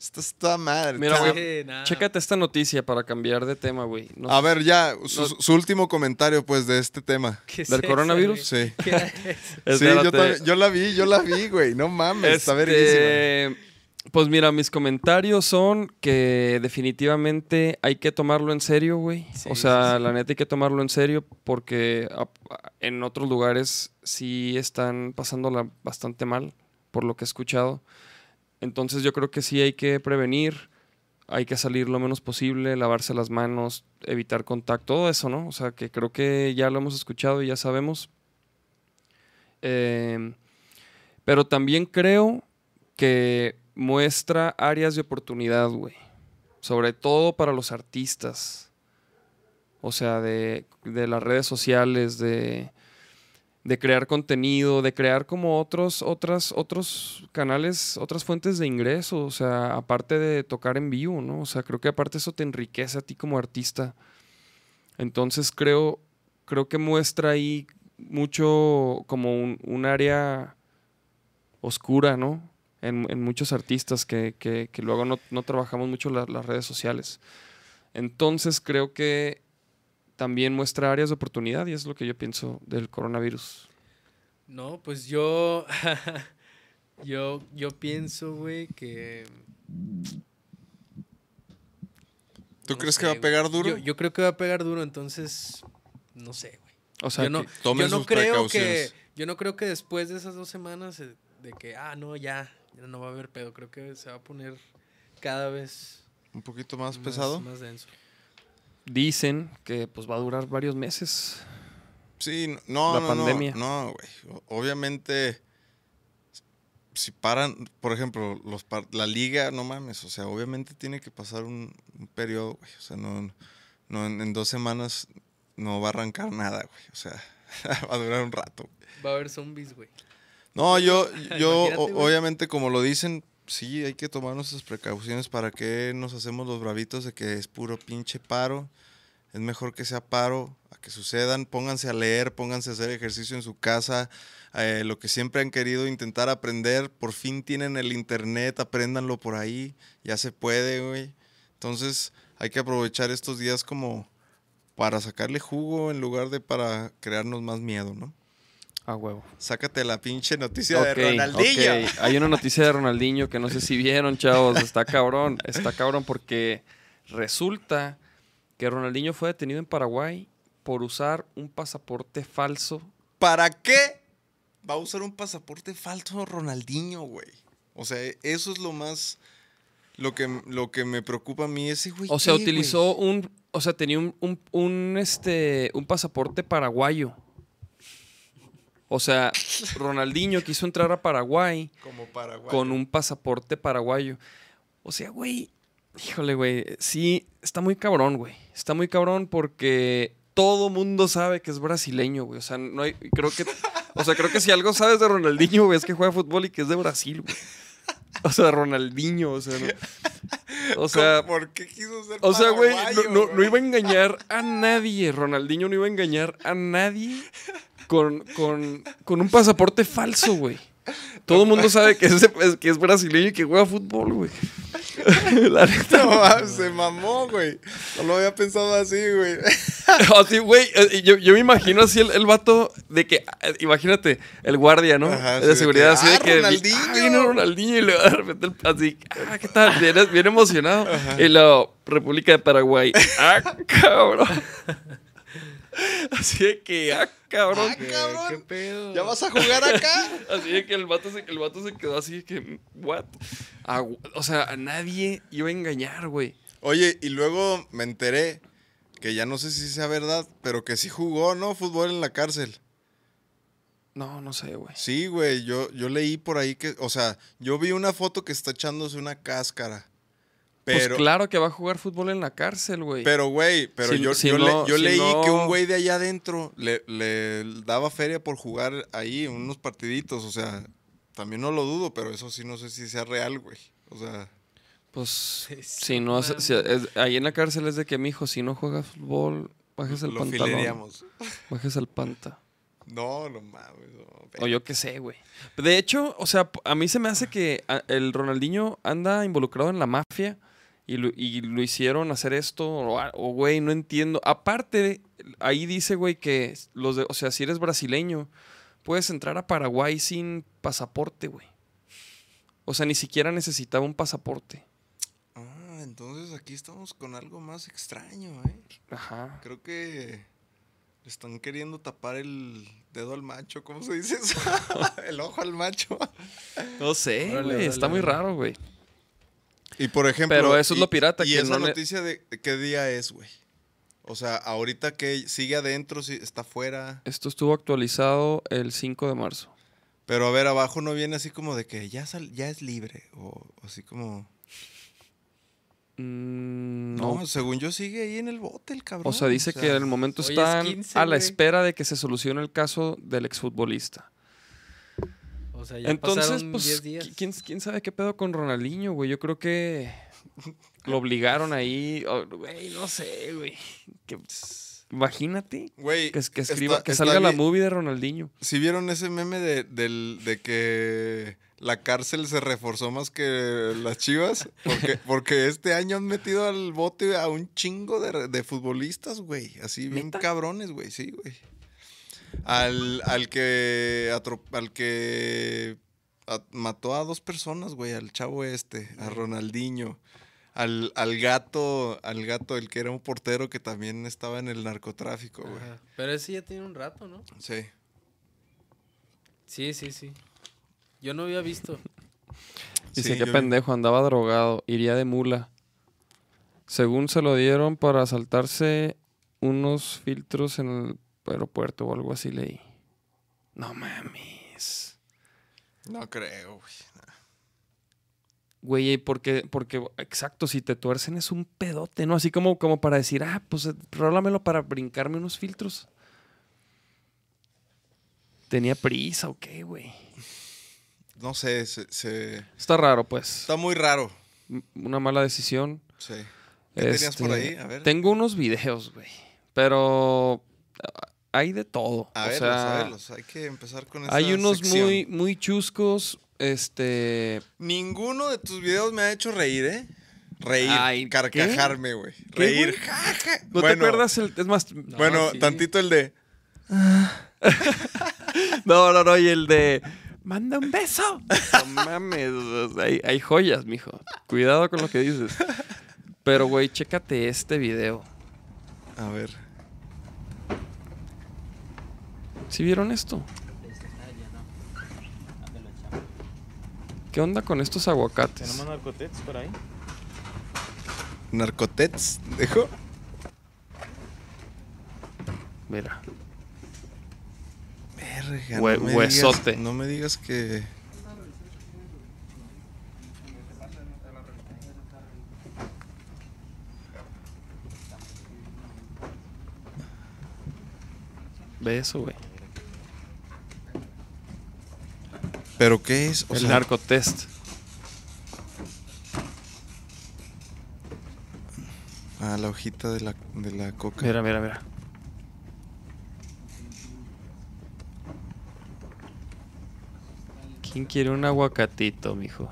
esta está madre. Mira, Tom". güey. Chécate esta noticia para cambiar de tema, güey. No A ver, ya, su, no- su último comentario, pues, de este tema. ¿Qué es ¿Del eso, coronavirus? Sí. Sí, yo, también- yo la vi, yo la vi, güey. No mames, está Este, verguísima. Pues mira, mis comentarios son que definitivamente hay que tomarlo en serio, güey. Sí, o sea, sí, sí. la neta hay que tomarlo en serio porque en otros lugares sí están pasándola bastante mal, por lo que he escuchado. Entonces yo creo que sí hay que prevenir, hay que salir lo menos posible, lavarse las manos, evitar contacto, todo eso, ¿no? O sea, que creo que ya lo hemos escuchado y ya sabemos. Eh, pero también creo que muestra áreas de oportunidad, güey. Sobre todo para los artistas. O sea, de, de las redes sociales, de, de crear contenido, de crear como otros, otras, otros canales, otras fuentes de ingreso. O sea, aparte de tocar en vivo, ¿no? O sea, creo que aparte eso te enriquece a ti como artista. Entonces creo, creo que muestra ahí mucho como un, un área oscura, ¿no? En, en muchos artistas que, que- luego no, no trabajamos mucho la- las redes sociales. Entonces creo que también muestra áreas de oportunidad y es lo que yo pienso del coronavirus. No, pues yo. *laughs* yo, yo pienso, güey, que. ¿Tú no crees sé, que va a pegar duro? Yo, yo creo que va a pegar duro, entonces. No sé, güey. O sea, yo no, yo no sus creo que. Yo no creo que después de esas dos semanas eh, de que, ah, no, ya, ya no va a haber pedo. Creo que se va a poner cada vez Un poquito más pesado. Más denso. Dicen que pues va a durar varios meses. Sí, no, La no, pandemia. no, no, güey. Obviamente, si paran, por ejemplo, los par- la liga, no mames, o sea, obviamente tiene que pasar un, un periodo, güey. O sea, no, no en, en dos semanas no va a arrancar nada, güey. O sea, *laughs* va a durar un rato. güey. Va a haber zombies, güey. No, yo, yo, *laughs* o- obviamente, como lo dicen, sí, hay que tomar nuestras precauciones para que nos hacemos los bravitos de que es puro pinche paro. Es mejor que sea paro a que sucedan. Pónganse a leer, pónganse a hacer ejercicio en su casa. eh, lo que siempre han querido intentar aprender, por fin tienen el internet, apréndanlo por ahí. Ya se puede, güey. Entonces, hay que aprovechar estos días como para sacarle jugo en lugar de para crearnos más miedo, ¿no? A huevo. Sácate la pinche noticia de Ronaldinho. Hay una noticia de Ronaldinho que no sé si vieron, chavos. Está cabrón. Está cabrón porque resulta que Ronaldinho fue detenido en Paraguay por usar un pasaporte falso. ¿Para qué va a usar un pasaporte falso Ronaldinho, güey? O sea, eso es lo más. Lo que, lo que me preocupa a mí. Ese güey. O sea, ¿qué, utilizó un. O sea, tenía un, un, un, este, un pasaporte paraguayo. O sea, Ronaldinho quiso entrar a Paraguay? Como Paraguay. con un pasaporte paraguayo. O sea, güey, híjole, güey, sí, está muy cabrón, güey. Está muy cabrón porque todo mundo sabe que es brasileño, güey. O sea, no hay, creo que, o sea, creo que si algo sabes de Ronaldinho, güey, es que juega fútbol y que es de Brasil, güey. O sea, Ronaldinho, o sea, no. O sea, ¿Por qué quiso ser o sea, güey, no- no iba a engañar a nadie. Ronaldinho no iba a engañar a nadie con, con, con un pasaporte falso, güey. Todo el mundo sabe que es, que es brasileño y que juega fútbol, güey. *laughs* La neta. No, se mamó, güey. No lo había pensado así, güey. *laughs* Así, güey, eh, yo, yo me imagino así el, el vato de que, eh, imagínate, el guardia, ¿no? Ajá, sí, de de seguridad, así de "Ah, que. Ronaldinho". Ah, viene Ronaldinho y luego de repente el- así, ah, ¿qué tal? *laughs* Bien, bien emocionado. Y luego, República de Paraguay. Ah, cabrón. *laughs* Así de que, ah, cabrón. Ah, ¿Qué, cabrón. qué pedo? ¿Ya vas a jugar acá? *laughs* Así de que el vato se, el vato se quedó así de que, what? Ah, o sea, a nadie iba a engañar, güey. Oye, y luego me enteré que ya no sé si sea verdad, pero que sí jugó, ¿no? Fútbol en la cárcel. No, no sé, güey. Sí, güey, yo, yo leí por ahí que, o sea, yo vi una foto que está echándose una cáscara. Pero, pues claro que va a jugar fútbol en la cárcel, güey. pero, güey, pero Si- yo, si yo, le- no- yo si leí no- que un güey de allá adentro le, le daba feria por jugar ahí unos partiditos, o sea, también no lo dudo, pero eso sí no sé si sea real, güey. O sea, Pues, Sí, si no, hace- si- es- ahí en la cárcel es de que, mijo, si no juegas fútbol, bajes el lo pantalón. fileríamos. Bajes el panta. No, no mames. no, O yo qué sé, güey. De hecho, o sea, a mí se me hace que el Ronaldinho anda involucrado en la mafia y lo, y lo hicieron hacer esto, o, güey, no entiendo. Aparte, ahí dice, güey, que los de, o sea, si eres brasileño, puedes entrar a Paraguay sin pasaporte, güey. O sea, ni siquiera necesitaba un pasaporte. Ah, entonces aquí estamos con algo más extraño, ¿eh? Ajá. Creo que le están queriendo tapar el dedo al macho, ¿cómo se dice eso? *laughs* el ojo al macho. No sé, güey. Está muy raro, güey. Y por ejemplo. Pero eso es y- lo pirata, ¿Y que esa no noticia de de qué día es, güey? O sea, ahorita que sigue adentro, sí, está fuera. Esto estuvo actualizado el 5 de marzo. Pero a ver, abajo no viene así como de que ya, sal- ya es libre. O así como. Mm, No, no. según yo sigue ahí en el bote el cabrón. O sea, dice que en el momento es están 15, a la espera de que se solucione el caso del exfutbolista. O sea, ya Entonces, pasaron pues, 10 días. ¿qui- ¿quién, quién sabe qué pedo con Ronaldinho, güey? Yo creo que lo obligaron ahí. o, Güey, no sé, güey. Que- Imagínate Güey, que, que escriba, está- que salga la movie de Ronaldinho. Si vieron ese meme de, del- de que la cárcel se reforzó más que las chivas? Porque, *laughs* porque este año han metido al bote a un chingo de, de futbolistas, güey. Así bien cabrones, güey, sí, güey. Al, al que al que a- mató a dos personas, güey, al chavo este, a Ronaldinho. Al, al gato, al gato, el que era un portero que también estaba en el narcotráfico, güey. Pero ese ya tiene un rato, ¿no? Sí. Sí, sí, sí. Yo no había visto. *laughs* Dice, Sí, qué vi- pendejo, andaba drogado, iría de mula. Según se lo dieron para saltarse unos filtros en el aeropuerto o algo así leí. No mames. No creo, güey. Güey, porque, porque, exacto, si te tuercen es un pedote, ¿no? Así como, como para decir, ah, pues eh, rólamelo para brincarme unos filtros. ¿Tenía prisa o qué, güey? No sé, se, se- Está raro, pues. está muy raro. Una mala decisión. Sí. ¿Qué tenías por Este, ahí? A ver. Tengo unos videos, güey. Pero hay de todo. A o verlos, sea, a verlos. Hay que empezar con esta hay unos sección. muy, muy chuscos. Este. Ninguno de tus videos me ha hecho reír, ¿eh? Reír, carcajarme, güey. ¿Qué, Reír, jaja. ¿No Bueno, te acuerdas? El, es más. Bueno, sí. tantito el de. *laughs* No, no, no. Y el de. Manda un beso. No mames. hay joyas, mijo. Cuidado con lo que dices. Pero, güey, chécate este video. A ver. ¿Sí vieron esto? ¿Qué onda con estos aguacates? ¿Tenemos narcotex por ahí? Narcotets, dijo. Mira. Verga, Hue- no me huesote. Digas, no me digas que. Ve eso, güey. ¿Pero qué es? O El sea, narcotest. Ah, la hojita de la, de la coca. Mira, mira, mira. ¿Quién quiere un aguacatito, mijo?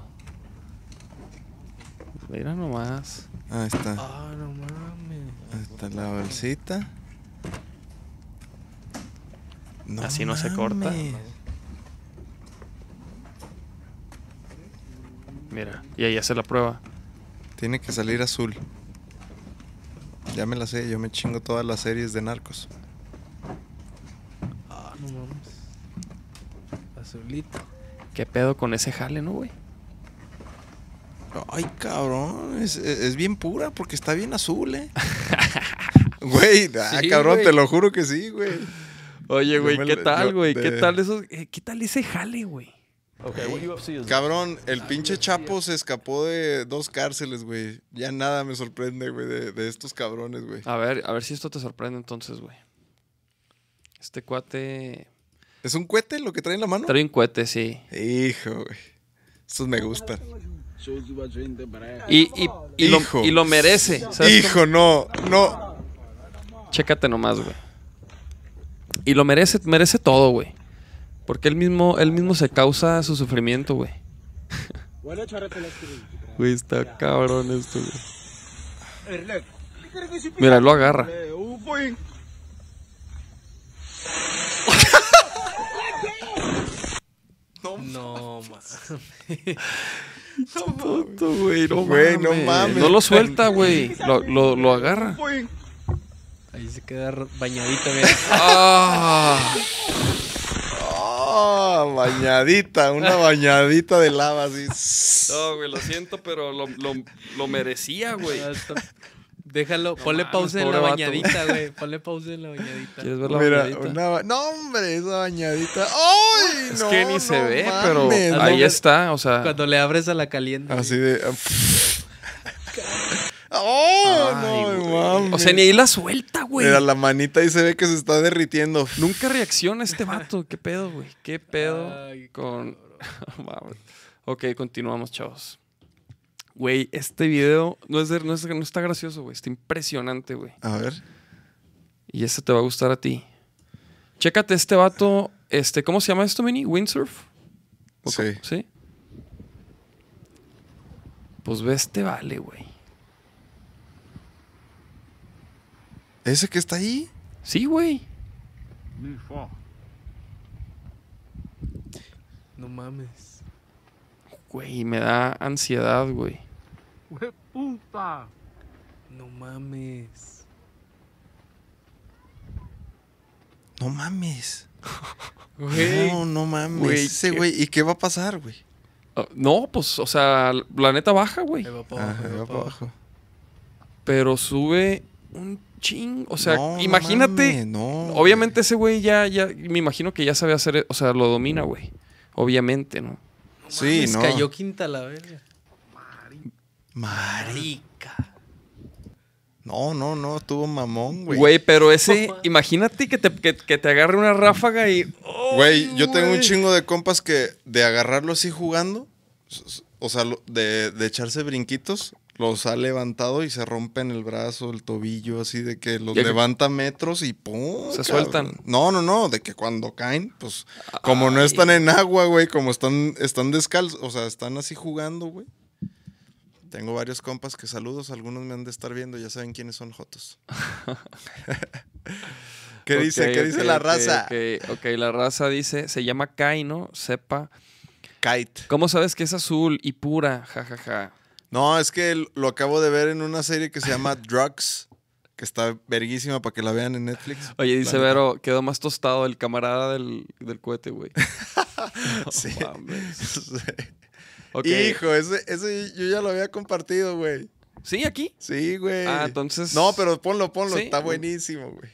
Mira nomás. Ahí está. Ah, no mames. Ahí está la bolsita. Así no se corta. Mira. Y ahí hace la prueba. Tiene que salir azul. Ya me la sé, yo me chingo todas las series de narcos. Ah, no mames. Azulito. ¿Qué pedo con ese jale, no, güey? Ay, cabrón, es, es- es bien pura porque está bien azul, eh. *laughs* Güey, ah, Sí, cabrón, güey. te lo juro que sí, güey. Oye, güey, ¿qué tal, güey? ¿Qué tal esos, eh, ¿Qué tal ese jale, güey? Cabrón, el pinche Chapo se escapó de dos cárceles, güey. Ya nada me sorprende, güey, de, de estos cabrones, güey. A ver, a ver si esto te sorprende entonces, güey. Este cuate ¿Es un cohete lo que trae en la mano? trae un cohete, sí. Hijo, güey. Estos me gustan. Y, y, y, lo, Hijo. y lo merece. ¿sabes cómo? Hijo, no, no. Chécate nomás, güey. Y lo merece, merece todo, güey. Porque él mismo, él mismo se causa su sufrimiento, güey. Güey, está cabrón esto, güey. Mira, lo agarra. No mames. Güey, no Güey, no mames. mames. No lo suelta, güey. Lo, lo, lo agarra. Ahí se queda bañadito, mira. Ah. Oh, bañadita, una bañadita de lava así. No, güey, lo siento, pero lo, lo, lo merecía, güey. Ah, Déjalo, ponle mames, pausa en la vato, bañadita, güey. Ponle pausa en la bañadita. ¿Quieres ver la Mira, bañadita? una ba- No, hombre, esa bañadita. ¡Ay! Es no, que ni se no ve, mames. pero ahí está, o sea. Cuando le abres a la caliente. Así de. ¡Oh! Ay, no, güey. mames. O sea, ni ahí la suelta, güey. Mira, la manita ahí se ve que se está derritiendo. Nunca reacciona este vato. ¿Qué pedo, güey? ¿Qué pedo Ay, con. *laughs* Ok, continuamos, chavos. Güey, este video no, es de- no, es- no está gracioso, güey. Está impresionante, güey. A ver. Y este te va a gustar a ti. Chécate este vato. Este, ¿Cómo se llama esto, Mini? ¿Windsurf? ¿O Sí. ¿Sí? Pues ve este vale, güey. ¿Ese que está ahí? Sí, güey. No mames. Güey, me da ansiedad, güey. No mames. No mames. *laughs* Güey. No, no mames. Güey, Ese ¿qué? güey. ¿Y qué va a pasar, güey? Ah, no, pues, o sea, la neta baja, güey. Ahí va para abajo. Ajá, ahí va va para para abajo. abajo. Pero sube un ching. O sea, No, no imagínate. mames, no, obviamente ese güey ya, ya, me imagino que ya sabe hacer, o sea, lo domina, güey. Obviamente, ¿no? Sí, Mames, no. cayó quinta la verga. Mari. No, no, no. Estuvo mamón, güey. Güey, pero ese, *laughs* imagínate que te, que, que te agarre una ráfaga y... Güey, ¡Ay, yo tengo un chingo de compas que de agarrarlo así jugando, o sea, de, de echarse brinquitos, los ha levantado y se rompen el brazo, el tobillo, así de que los levanta metros y ¡pum! Se cabrón. sueltan. No, no, no, de que cuando caen, pues como no están en agua, güey, como están, están descalzos, o sea, están así jugando, güey. Tengo varios compas que saludos, algunos me han de estar viendo, ya saben quiénes son Jotos. *laughs* ¿Qué dice? ¿Qué dice la raza? ok, ok, la raza dice, se llama Kai, ¿no? Sepa. Kite. ¿Cómo sabes que es azul y pura? Ja, ja, ja. No, es que lo acabo de ver en una serie que se llama *laughs* Drugs, que está verguísima para que la vean en Netflix. Oye, dice. Vero, quedó más tostado el camarada del, del cohete, güey. *laughs* No Sí. *laughs* Sí. Hijo, ese, ese yo ya lo había compartido, güey. ¿Sí, aquí? Sí, güey. Ah, entonces- No, pero ponlo, ponlo. Sí. Está buenísimo, güey.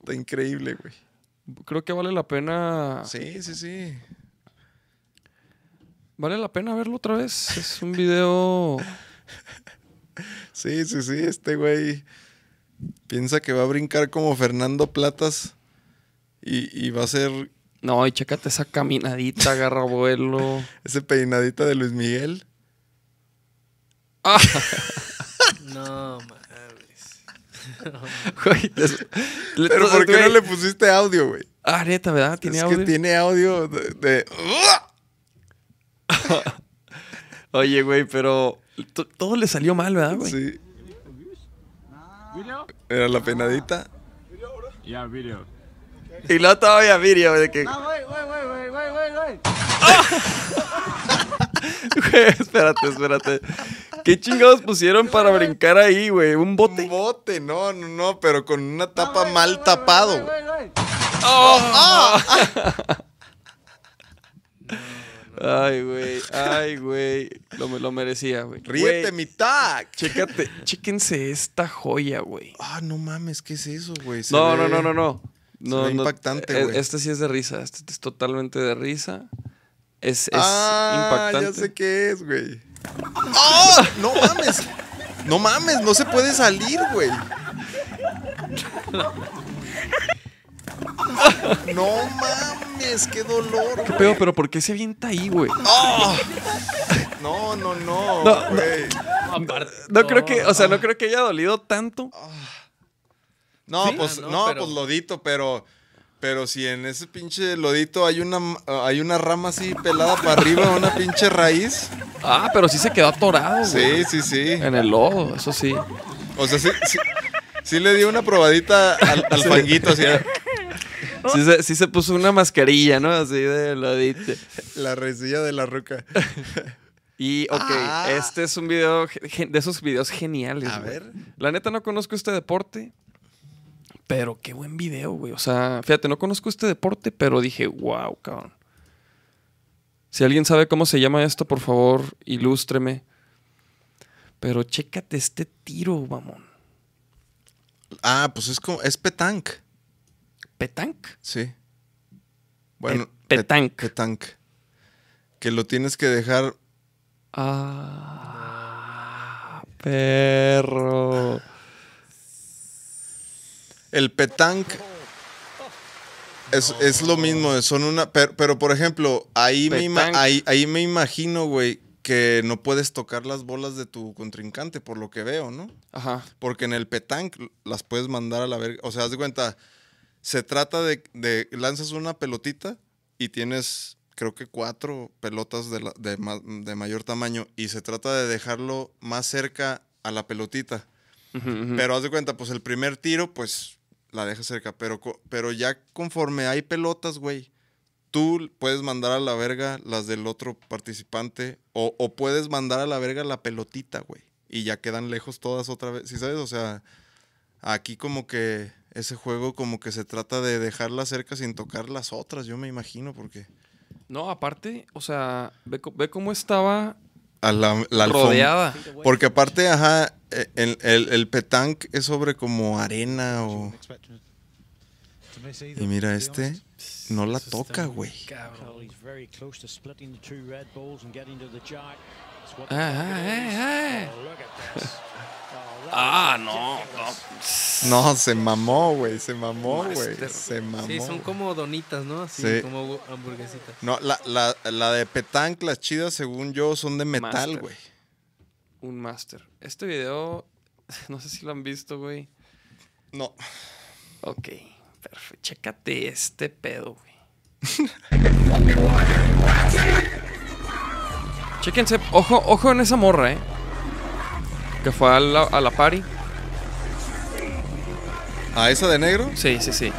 Está increíble, güey. Creo que vale la pena... Sí, sí, sí. Vale la pena verlo otra vez. Es un video... Sí, sí, sí. Este güey piensa que va a brincar como Fernando Platas y, y va a ser No, y chécate esa caminadita, agarra vuelo. *laughs* ese peinadita de Luis Miguel. Ah, *laughs* No *laughs* güey, le- Pero ¿por qué no le pusiste audio, güey? Ah, neta, ¿verdad? Tiene es audio. que tiene audio de... de- *laughs* Oye, güey, pero to- todo le salió mal, ¿verdad, güey? Sí. Era la peinadita. Yeah, video. Y luego todavía video, güey, de que... *laughs* Güey, espérate, espérate. ¿Qué chingados pusieron para brincar ahí, güey? ¿Un Un bote? bote, no, no, no, pero con una tapa mal tapado. Ay, güey, ay, güey. Lo, me- lo merecía, güey. Ríete, Güey, mi tag. Chécate, chéquense esta joya, güey. Ah, no mames, ¿qué es eso, güey? Se No, ve- no, no, no, no. No, no, impactante, eh, güey. Este sí es de risa. Este es totalmente de risa. Es, es ah, impactante. ya sé qué es, güey. ¡Ah! No mames. No mames, no se puede salir, güey. *laughs* No mames, qué dolor. ¿Qué pedo? ¿Pero por qué se avienta ahí, güey? ¡Ah! No, no, no, No, no. güey. No creo que, o sea, no creo que haya dolido tanto. No, ¿Sí? pues, Ah, no, no, pero- pues lodito, pero. Pero si en ese pinche lodito hay una, hay una rama así pelada para arriba, una pinche raíz. Ah, pero sí se quedó atorado, güey. Sí, sí, sí. En el lodo, eso sí. O sea, sí, sí, sí le di una probadita al, al fanguito, así. *laughs* Sí se, sí se puso una mascarilla, ¿no? Así de lodito. La raicilla de la roca. *laughs* Y, ok, Ah. este es un video de esos videos geniales. A ver. La neta no conozco este deporte, pero qué buen video, güey. O sea, fíjate, no conozco este deporte, pero dije, wow, cabrón. Si alguien sabe cómo se llama esto, por favor, ilústreme. Pero chécate este tiro, mamón. Ah, pues es como. Es petank. ¿Petank? Sí. Bueno. Pe- pet- petank. Petank. Que lo tienes que dejar. Ah, perro. El petank. Es, es lo mismo, son una. Pero, pero, por ejemplo, ahí me, ima- ahí, ahí me imagino, güey, que no puedes tocar las bolas de tu contrincante, por lo que veo, ¿no? Ajá. Porque en el petank las puedes mandar a la verga. O sea, haz de cuenta, se trata de, de lanzas una pelotita y tienes, creo que cuatro pelotas de, la- de, ma- de mayor tamaño y se trata de dejarlo más cerca a la pelotita. Pero haz de cuenta, pues el primer tiro, pues la dejas cerca. Pero, pero ya conforme hay pelotas, güey, tú puedes mandar a la verga las del otro participante o, o puedes mandar a la verga la pelotita, güey. Y ya quedan lejos todas otra vez. ¿Sí sabes? O sea, aquí como que ese juego como que se trata de dejarlas cerca sin tocar las otras, yo me imagino, porque... No, aparte, o sea, ve, ve cómo estaba A la, la rodeada. Porque aparte, ajá, eh, el, el, el petank es sobre como arena o... Y mira, este no la toca, güey. cabrón. Ah, ah, eh, eh. *laughs* Ah, no, no. No, se mamó, güey, se mamó, güey. Master. Se mamó. Sí, son como donitas, ¿no? Así Sí. como hamburguesitas. No, la, la, la de petank, las chidas, según yo, son de metal, Master. güey. Un máster. Este video, *laughs* no sé si lo han visto, güey. No. Ok, perfecto. Chécate este pedo, güey. *laughs* Chéquense, ojo, ojo en esa morra, eh. Que fue a la, a la party. ¿A esa de negro? Sí, sí, sí.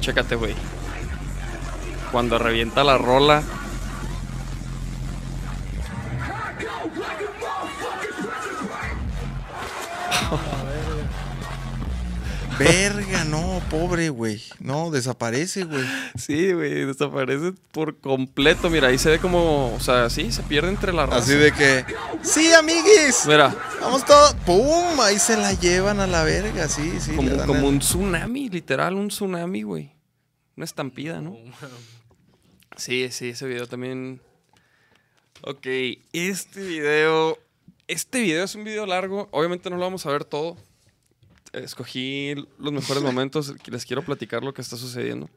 Chécate, güey. Cuando revienta la rola. Verga, no, pobre, güey. No, desaparece, güey. Sí, güey, desaparece por completo. Mira, ahí se ve como, o sea, sí, se pierde entre la raza. Así de que, sí, amiguis. Mira, Vamos todos. ¡Pum! Ahí se la llevan a la verga, sí, sí. como, como el- un tsunami, literal, un tsunami, güey. Una estampida, ¿no? Sí, sí, ese video también. Ok, este video. Este video es un video largo. Obviamente no lo vamos a ver todo. Escogí los mejores momentos. Les quiero platicar lo que está sucediendo.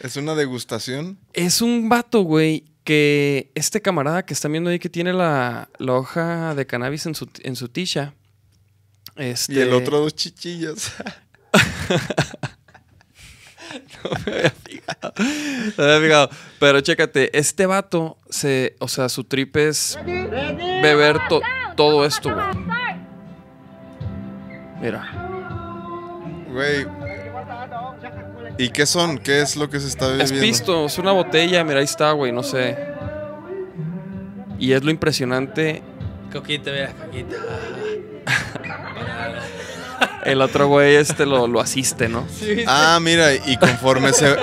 Es una degustación. Es un vato, güey, que este camarada que están viendo ahí que tiene la, la hoja de cannabis en su, en su tisha. Este, Y el otro dos chichillas. *laughs* No me había fijado. No me había fijado. Pero chécate, este vato, se, o sea, su trip es beber to- todo esto, güey. Mira. Güey. ¿Y qué son? ¿Qué es lo que se está bebiendo? Es pisto, es una botella, mira, ahí está, güey, no sé. Y es lo impresionante. Coquita, mira, coquita. *laughs* El otro güey este lo, lo asiste, ¿no? Sí, Ah, mira, y conforme se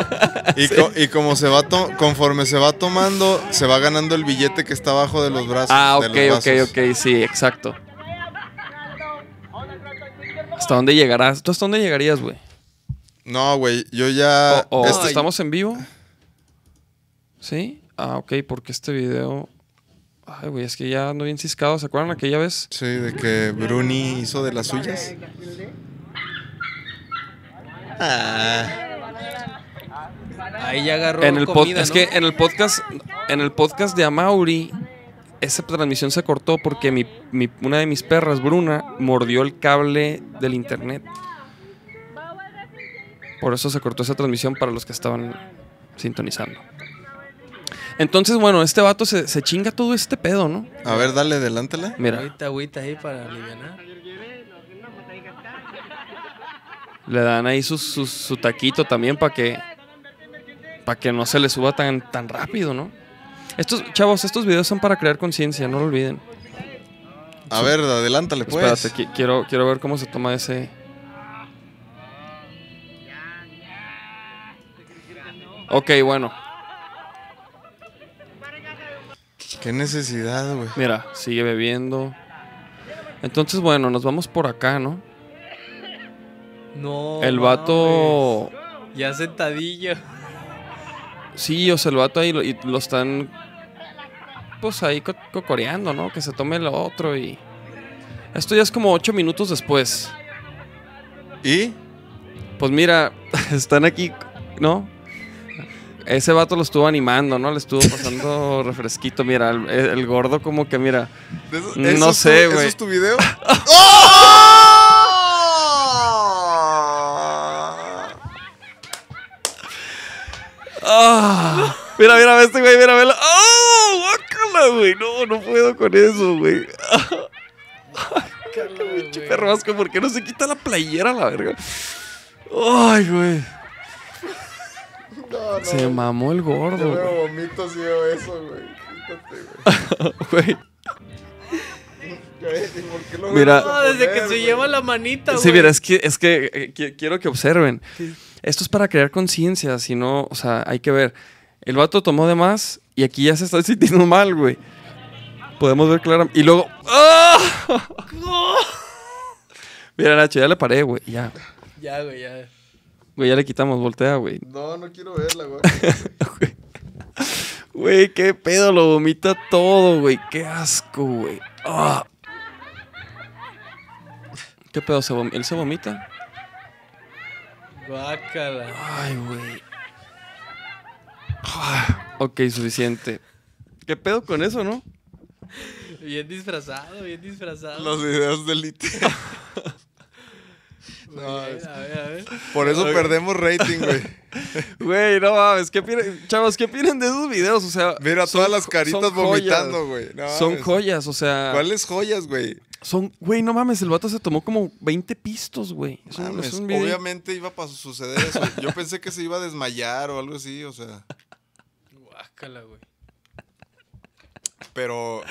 y, co- y como se va to- conforme se va tomando, se va ganando el billete que está abajo de los brazos. Ah, de ok, los ok, ok, sí, exacto. ¿Hasta dónde llegarás? ¿Tú hasta dónde llegarías, güey? No, güey, yo ya ¿O, o este- estamos en vivo? ¿Sí? Ah, ok, porque este video... Ay, güey, es que ya ando bien ciscado. ¿Se acuerdan aquella vez? Sí, de que Bruni hizo de las suyas. Ah, Ahí ya agarró En el comida, es que en el podcast en el podcast de Amauri esa transmisión se cortó porque mi, mi- una de mis perras Bruna mordió el cable del internet. Por eso se cortó esa transmisión para los que estaban sintonizando. Entonces bueno este vato se, se chinga todo este pedo no a ver, dale, adelántala. mira. Agüita, agüita ahí para aliviar. le dan ahí su, su, su taquito también para que para que no se le suba tan tan rápido no estos chavos estos videos son para crear conciencia no lo olviden A ver, adelántale pues. Espérate, qui- quiero, quiero ver cómo se toma ese. Ok, bueno. Qué necesidad, güey. Mira, sigue bebiendo. Entonces, bueno, nos vamos por acá, ¿no? No. el mames. vato. Ya sentadillo. Sí, o sea, el vato ahí lo, y lo están. Ahí co- cocoreando, ¿no? Que se tome el otro y. Esto ya es como ocho minutos después. ¿Y? Pues mira, *laughs* están aquí, ¿no? Ese vato lo estuvo animando, ¿no? Le estuvo pasando *laughs* refresquito. Mira, el, el gordo como que, mira, ¿De eso- No eso sé, tu- ¿Eso güey. es tu video? *laughs* ¡Ah! Mira, mira, este güey, mira, mira. ¡Ah! ¡Guácala, güey! No, no puedo con eso, güey. Pinche perro asco, ¿por qué no se quita la playera, la verga? ¡Ay, güey! Se mamó el gordo, güey. vomito si veo eso, güey. Quítate, güey. *laughs* güey. ¿Por qué lo Mira. No, desde poner, que se lleva la manita, güey. Sí, mira, es que, es que eh, qui- quiero que observen. Esto es para crear conciencia, si no, o sea, hay que ver. El vato tomó de más y aquí ya se está *laughs* sintiendo mal, güey. Podemos ver claramente. Y luego. ¡Ah! Mira, Nacho, ya le paré, güey. Ya. Ya, güey, ya. Güey, ya le quitamos, voltea, güey. No, no quiero verla, güey. *laughs* Güey, qué pedo, lo vomita todo, güey. Qué asco, güey. Ah. ¿Qué pedo? ¿Se ¿Él se vomita? Guácala. Ay, güey. Ok, suficiente. ¿Qué pedo con eso, no? Bien disfrazado, bien disfrazado. Los videos del IT. *laughs* Muy bien, a ver, a ver. Por eso perdemos rating, güey. *laughs* Güey, no mames. ¿Qué opinan, chavos, qué opinan de esos videos? O sea, Mira son todas las caritas vomitando, güey. No son mames. joyas, o sea. ¿Cuáles joyas, güey? Son, güey, no mames, el vato se tomó como 20 pistos, güey. Obviamente iba a suceder eso. Yo pensé que se iba a desmayar o algo así, o sea. Guácala, güey. Pero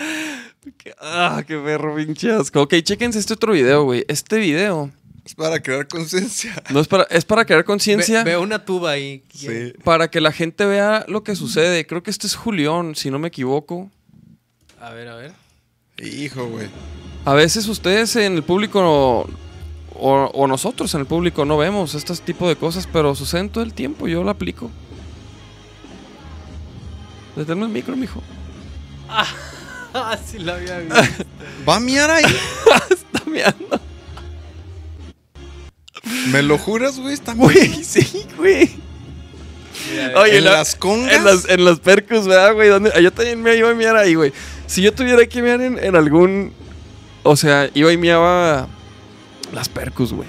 Ah, qué perro, pinche asco. Ok, chéquense este otro video, güey. Este video es para crear conciencia. no es para, es para crear conciencia. Ve- Veo una tuba ahí. Sí. Para que la gente vea lo que sucede. Creo que este es Julián, si no me equivoco. A ver, a ver. Hijo, güey. A veces ustedes en el público o, o nosotros en el público no vemos este tipo de cosas, pero suceden todo el tiempo. Yo lo aplico. Deténme el micro, mijo. Ah, *laughs* sí la había visto. *laughs* ¿Va a miar ahí? *laughs* Está meando. ¿Me lo juras, güey? Está Güey, sí, güey. Mira, Oye, ¿En la- las congas? En las, en las percos, ¿verdad, güey? ¿Dónde? Ah, Yo también me iba a miar ahí, güey. Si yo tuviera que miar en, en algún. O sea, iba y miaba las percos, güey.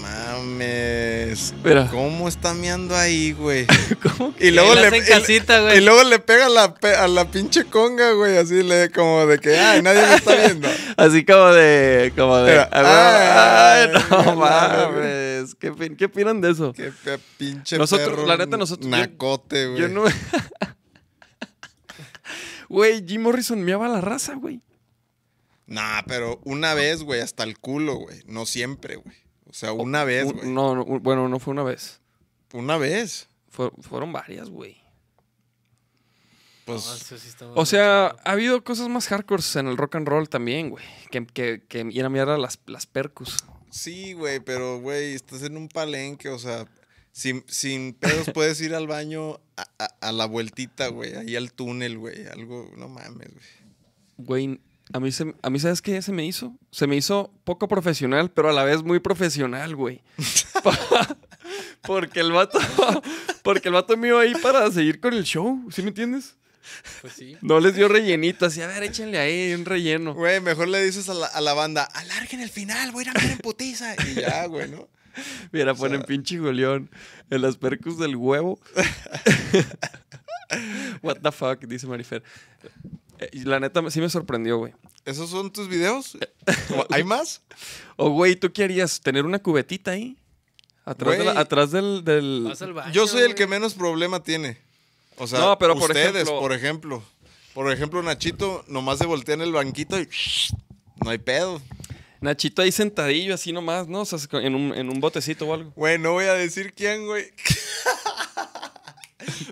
Mames. Mames. Mira. ¿Cómo está meando ahí, güey? *laughs* ¿Cómo? Y luego le hacen casita, güey. Y luego le pega a la, pe- a la pinche conga, güey. Así le como de que, ay, nadie me está viendo. *laughs* Así como de. Como de. Era, Ay, ay, no la mames. ¿Qué, qué opinan de eso? Qué pinche Nosotros- perro la neta, nosotros- yo- Nacote, güey. Yo no. *laughs* Güey, Jim Morrison meaba a la raza, güey. Nah, pero una vez, güey, hasta el culo, güey. No siempre, güey. O sea, una vez, Un- güey. No, no, bueno, no fue una vez. Una vez. Fue- fueron varias, güey. Pues, sí O sea, ha habido cosas más hardcore en el rock and roll también, güey. Que, que, que ir a mirar a las, las percus. sí, güey, pero, güey, estás en un palenque, o sea, sin, sin pedos *laughs* puedes ir al baño a, a- a la vueltita, güey, ahí al túnel, güey, algo, no mames, güey. Güey, a mí, se, a mí ¿sabes qué se me hizo? Se me hizo poco profesional, pero a la vez muy profesional, güey. *laughs* *laughs* porque el vato... Porque el vato mío ahí para seguir con el show, ¿sí me entiendes? Pues sí. No les dio rellenito, así, a ver, échenle ahí un relleno. Güey, mejor le dices a la, a la banda, alarguen el final, voy a ir a ver en putiza. Y ya, güey, ¿no? Mira, O ponen sea- pinche goleón en las percus del huevo. *laughs* What the fuck, dice Marifer. Eh, y la neta sí me sorprendió, güey. ¿Esos son tus videos? *laughs* ¿O ¿Hay más? O, güey, ¿tú qué harías? ¿Tener una cubetita ahí? Atrás, de la- atrás del... del- Vas al baño, Yo soy el que menos problema tiene. O sea, No, pero por ustedes, ejemplo- por ejemplo. Por ejemplo, Nachito nomás se voltea en el banquito y no hay pedo. Nachito ahí sentadillo, así nomás, ¿no? O sea, en un, en un botecito o algo. Güey, no voy a decir quién, güey. *laughs*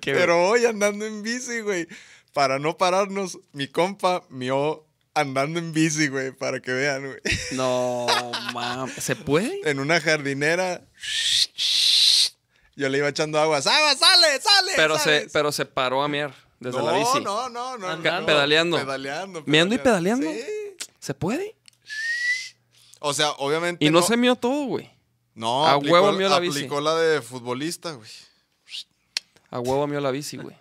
Pero hoy andando en bici, güey. Para no pararnos, mi compa mió andando en bici, güey, para que vean, güey. No, mames. ¿Se puede? En una jardinera. Yo le iba echando agua. ¡Sale, sale, sale! Pero se, sales". pero se paró a miar desde no, la bici. No, no, no, Andando. no. Pedaleando. Pedaleando. ¿Meando y pedaleando? Sí. ¿Se puede? O sea, obviamente. Y no, se mió todo, güey. No, A aplicó, huevo mió la bici. aplicó la de futbolista, güey. A huevo mió la bici, güey.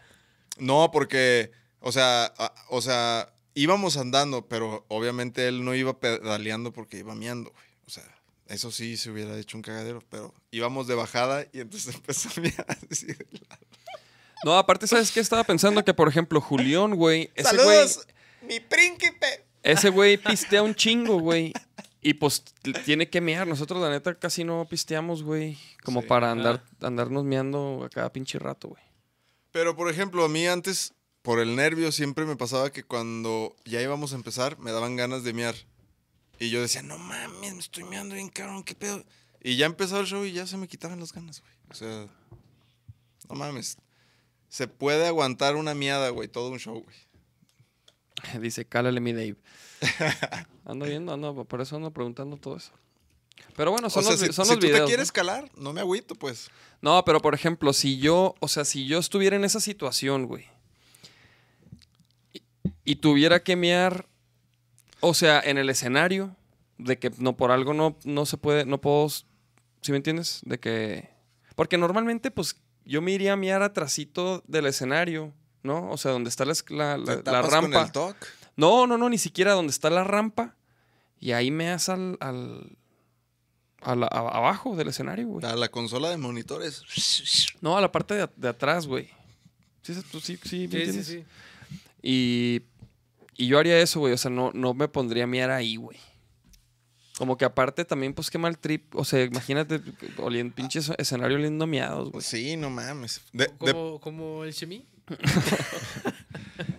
No, porque, o sea, a- o sea, íbamos andando, pero obviamente él no iba pedaleando porque iba miando, güey. O sea, eso sí se hubiera hecho un cagadero, pero íbamos de bajada y entonces *laughs* empezó a miar así de lado. No, aparte, ¿sabes qué? Estaba pensando que, por ejemplo, Julián, güey. Ese güey. ¡Saludos, mi príncipe! Ese güey pistea un chingo, güey. Y pues tiene que mear. Nosotros, la neta, casi no pisteamos, güey. Como Sí. para andar, andarnos meando a cada pinche rato, güey. Pero, por ejemplo, a mí antes, por el nervio, siempre me pasaba que cuando ya íbamos a empezar, me daban ganas de miar. Y yo decía, no mames, me estoy meando bien cabrón, qué pedo. Y ya empezó el show y ya se me quitaban las ganas, güey. O sea, no mames. Se puede aguantar una miada, güey, todo un show, güey. *laughs* Dice, cálale mi Dave. *laughs* Ando viendo, ando, por eso ando preguntando todo eso. Pero bueno, son o sea, los, si, son si los tú videos. te ¿no? quieres calar, no me agüito, pues. No, pero por ejemplo, si yo, o sea, si yo estuviera en esa situación, güey, y, tuviera que mear, o sea, en el escenario, de que no por algo no, no se puede, no puedo, ¿sí me entiendes? De que, porque normalmente, pues, yo me iría a mear atrasito del escenario, ¿no? O sea, donde está la, es- la, la- Te la tapas con rampa. el toc. No, no, no, ni siquiera donde está la rampa. Y ahí me al, al, a la- a- abajo del escenario, güey. A la consola de monitores. No, a la parte de, de atrás, güey. Sí, sí, tú sí, sí, ¿me Sí, sí. Y, y yo haría eso, güey. O sea, no, no me pondría a miar ahí, güey. Como que aparte también, pues qué mal trip. O sea, imagínate, oliendo, pinche escenario oliendo miados, güey. Sí, no mames. De, de- Como, como el Chemi.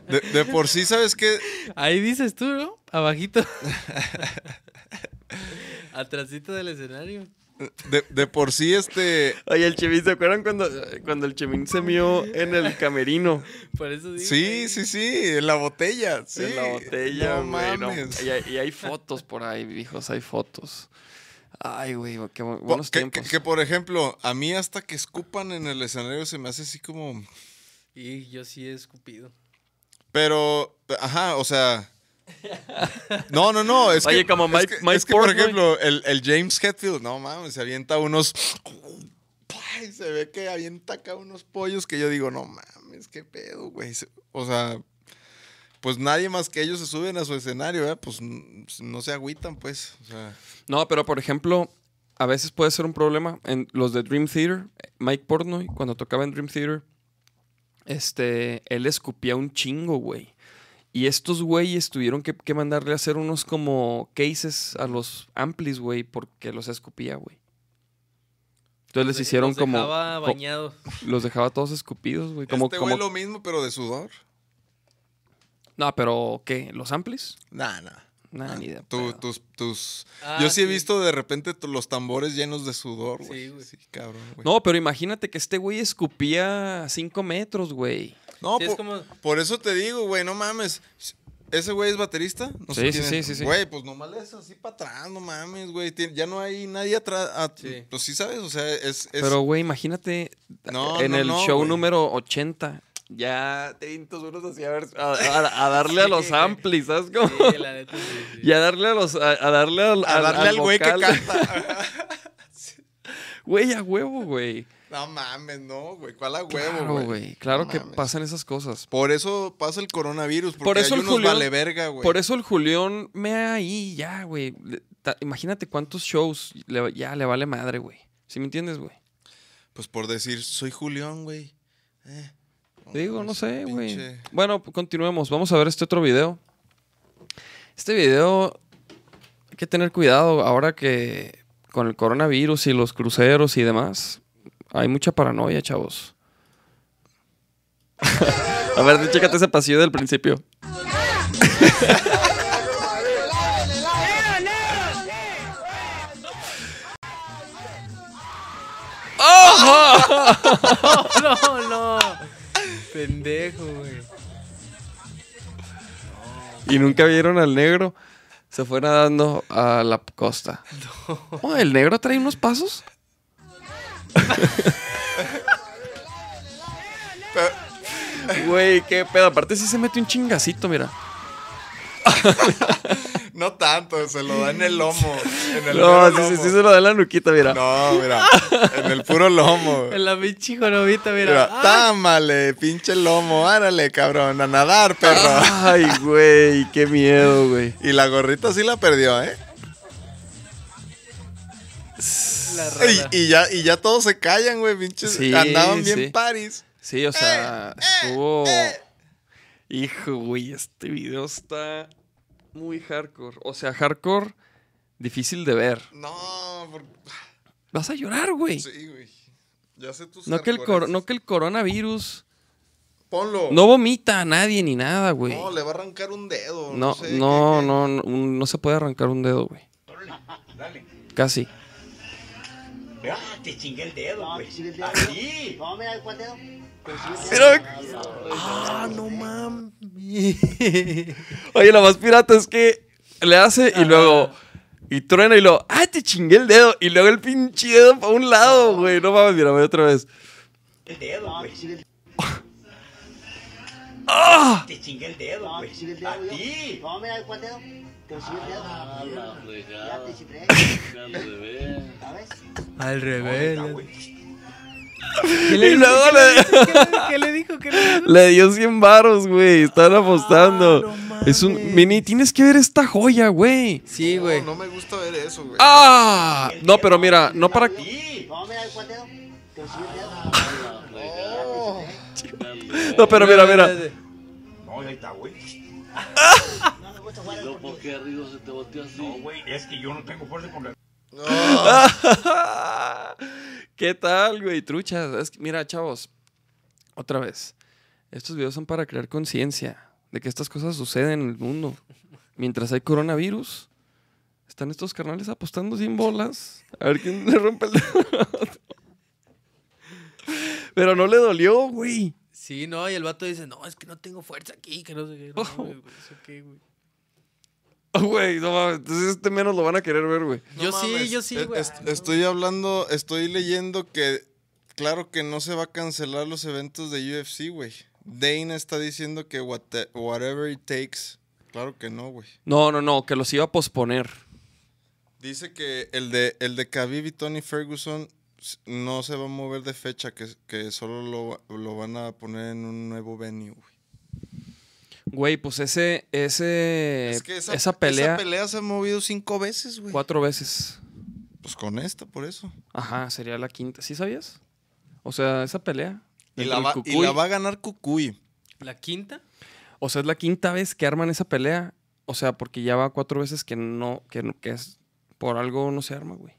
de- de por sí, ¿sabes qué? Ahí dices tú, ¿no? Abajito. *laughs* Atrasito del escenario. De, de por sí, este. Oye, el Chemín, ¿se acuerdan cuando, cuando el Chemín se mió en el camerino? Por eso digo. Sí, sí, sí, en la botella. Sí. En la botella, no güey. no. mames. Y, hay, y hay fotos por ahí, hijos, hay fotos. Ay, güey, qué buenos que, tiempos. que- que, por ejemplo, a mí hasta que escupan en el escenario se me hace así como. Y yo sí he escupido. Pero, ajá, o sea. No, no, no. Es Oye, que, como es Mike- que- Mike es que, por ejemplo, el, el James Hetfield, no mames, se avienta unos. Ay, se ve que avienta acá unos pollos que yo digo, no mames, qué pedo, güey. O sea, pues nadie más que ellos se suben a su escenario, ¿eh? Pues n- no se agüitan, pues. O sea, No, pero por ejemplo, a veces puede ser un problema. En los de Dream Theater, Mike Portnoy, cuando tocaba en Dream Theater, este, él escupía un chingo, güey. Y estos güeyes tuvieron que, que mandarle a hacer unos como cases a los amplis, güey, porque los escupía, güey. Entonces les Los hicieron los como... dejaba co- bañados. los dejaba todos escupidos, güey. Como, este como- güey lo mismo, pero de sudor. No, pero ¿qué? ¿Los amplis? Nah, nah. Nah, ni de Tu- tus, tus... Ah, Yo sí, he visto de repente los tambores llenos de sudor, güey. Sí, güey. Sí, cabrón, güey. No, pero imagínate que este güey escupía a 5 metros, güey. No, Sí, es por, como- por eso te digo, güey, no mames. ¿Ese güey es baterista? No Sí, sé sí, sí, es. sí, sí. Güey, pues nomás le es así para atrás, no mames, güey. Ya no hay nadie atrás. a- Sí. Pues sí, ¿sabes? O sea, es... es- Pero, güey, imagínate No, en no, el no, show güey. número 80. Ya te unos así a, ver, a, a- a darle a los amplis, ¿sabes cómo? Sí, la neta, sí, sí. *laughs* Y a darle a los. A, a darle al. a darle al güey que canta. *laughs* Güey, a huevo, güey. No mames, no, güey. ¿Cuál a huevo, Claro, güey? güey. Claro No que mames. pasan esas cosas. Por eso pasa el coronavirus. Porque Por eso hay el unos Julián- vale verga, güey. Por eso el Julián me ahí, ya, güey. Imagínate cuántos shows le- ya le vale madre, güey. ¿Sí me entiendes, güey? Pues por decir, soy Julián, güey. Eh, Digo, no sé, güey. Bueno, continuemos. Vamos a ver este otro video. Este video hay que tener cuidado ahora que con el coronavirus y los cruceros y demás. Hay mucha paranoia, chavos. *laughs* a ver, chécate ese pasillo del principio. No, no. Pendejo, güey. Y nunca vieron al negro. Se fue nadando a la costa. *laughs* Oh, ¿El negro trae unos pasos? Güey, qué pedo. Aparte sí se mete un chingacito, mira. *laughs* No tanto, se lo da en el lomo. En el No, sí, sí, lomo. sí se lo da en la nuquita, mira. No, mira. En el puro lomo. *laughs* En la pinche jorobita, mira. Mira, Ah, támale, pinche lomo, árale, cabrón, a nadar, perro. Ay, güey, qué miedo, güey. Y la gorrita sí la perdió, ¿eh? La rara. Y, y ya, y ya todos se callan, güey, pinches. Sí, Andaban bien sí. paris. Sí, o sea, Eh, estuvo. Hijo, güey, este video está muy hardcore. O sea, hardcore, difícil de ver. No, por- Vas a llorar, güey. sí, güey. Ya sé tus No que, el cor- no que el coronavirus Ponlo. no vomita a nadie ni nada, güey. No, le va a arrancar un dedo. No, sé, no, qué- no, no, no se puede arrancar un dedo, güey. Casi. Ah, te chingué el dedo, güey. Aquí. No, mira, ¿cuál dedo? Ah, no mames. Oye, lo más pirata es que le hace y luego. Y truena y luego. ¡Ah, te chingué el dedo! Y luego el pinche dedo para un lado, güey. No mames, mira, otra vez. El dedo, No, güey. te chingué el *laughs* ¡Ah! Te chingué el dedo, No, güey. te chingué el dedo. A yo. ti. No, mira, ¿cuál dedo? Te chingué el dedo. Ya te. ¿Sabes? Al revés. güey. ¿Qué le Y luego le, ¿Qué le dijo? ¿Qué le dijo? le dio 100 varos, güey. Están apostando. no es un. Mini, tienes que ver esta joya, güey. Sí, güey. No, no me gusta ver eso, güey. ¡Ah! No, pero mira, no para. Sí. No, mira, ¿cuál dedo? Te chingué el dedo. No, pero mira, mira. No, ahí está, güey. *laughs* No me gusta jugar. ¿Por qué arriba se te volteó así? No, güey. Es que yo no tengo fuerza con la... *laughs* ¿Qué tal, güey? Truchas. Es que, mira, chavos. Otra vez. Estos videos son para crear conciencia de que estas cosas suceden en el mundo. Mientras hay coronavirus, están estos carnales apostando sin bolas. A ver quién le rompe el dedo. Pero no le dolió, güey. Sí, no, y el vato dice, no, es que no tengo fuerza aquí, que no sé qué. No, mames, güey, ¿eso qué, güey? *laughs* Güey, no mames. Entonces este menos lo van a querer ver, güey. No Yo sí, yo sí, Es- güey. es- estoy hablando, estoy leyendo que, claro que no se va a cancelar los eventos de UFC, güey. Dana está diciendo que what- whatever it takes. Claro que no, güey. No, no, no, que los iba a posponer. Dice que el de, el de Khabib y Tony Ferguson no se va a mover de fecha, que, que solo lo, lo van a poner en un nuevo venue, güey. Güey, pues ese, ese, Es que esa, esa pelea esa pelea se ha movido cinco veces, güey. cuatro veces. Pues con esta, por eso. Ajá, sería la quinta. ¿Sí sabías? O sea, esa pelea. Y la, va, y la va a ganar Cucuy. ¿La quinta? O sea, es la quinta vez que arman esa pelea. O sea, porque ya va cuatro veces que no, que, que es por algo no se arma, güey.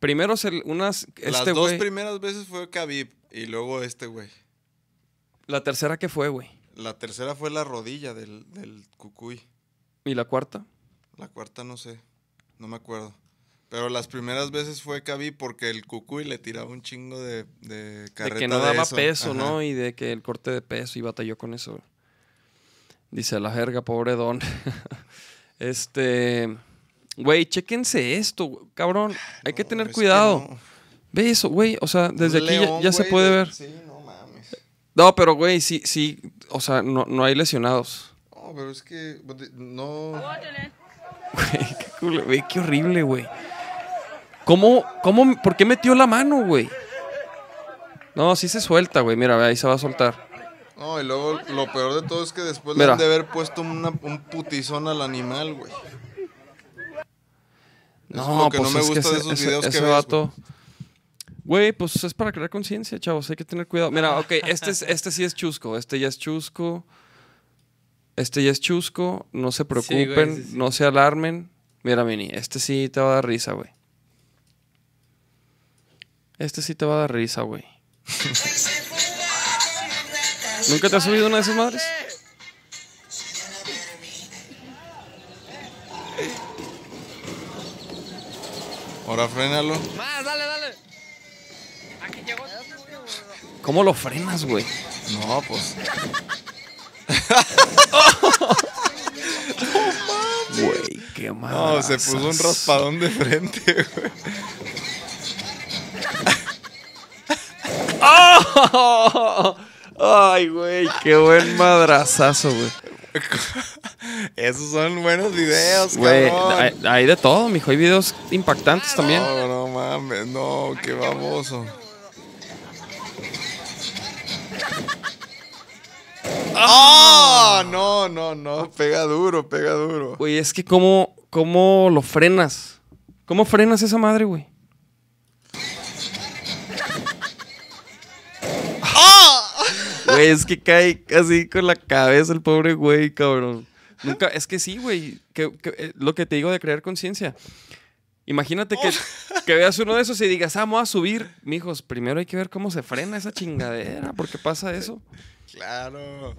Primero se, unas, Las este dos güey, primeras veces fue Khabib y luego este güey. la tercera que fue, güey. La tercera fue la rodilla del, del Cucuy. Y la cuarta. La cuarta no sé, no me acuerdo. Pero las primeras veces fue Khabib porque el Cucuy le tiraba un chingo de, de De carreta que no daba eso. peso, Ajá. ¿no? Y de que el corte de peso y batalló con eso. Dice la jerga, pobre don. *laughs* este. Güey, chéquense esto, cabrón. Hay que tener que cuidado. no. Ve eso, güey. O sea, desde Un aquí ya- león, ya, se puede de- ver. Sí, no. No, pero güey, sí, sí. O sea, no, no hay lesionados. No, pero es que no. Güey, qué, culo- güey, qué horrible, güey. ¿Cómo, cómo, por qué metió la mano, güey? No, sí se suelta, güey. Mira, ahí se va a soltar. No, y luego lo peor de todo es que después le Mira. han de haber puesto una- un putizón al animal, güey. Eso es lo que no me pues es gusta de ese- esos ese- videos que ese ves, vato- Güey, pues es para crear conciencia, chavos. Hay que tener cuidado. Mira, ok, *laughs* este, es, este sí es chusco. Este ya es chusco. Este ya es chusco. No se preocupen. güey, sí, sí. No se alarmen. Mira, Mini, este sí te va a dar risa, güey. Este sí te va a dar risa, güey. *laughs* ¿Nunca te has subido una de esas madres? Ahora frénalo. Más, dale, dale. ¿Cómo lo frenas, güey? No, pues. Güey, qué mal. No, se puso un raspadón de frente, güey. Ay, güey, qué buen madrazazo, güey. Esos son buenos videos, Güey, hay, hay de todo, mijo. Hay videos impactantes también. No, no mames, no, qué baboso. ¡Ah! No, no, no, pega duro, pega duro. Güey, es que cómo, cómo lo frenas. ¿Cómo frenas esa madre, güey? Güey, es que cae así con la cabeza el pobre güey, cabrón. Nunca, es que sí, güey. Que, que, eh, lo que te digo de crear conciencia. Imagínate que, que veas uno de esos y digas, ah, vamos a subir. Mijos, primero hay que ver cómo se frena esa chingadera. ¿Por qué pasa eso? Claro.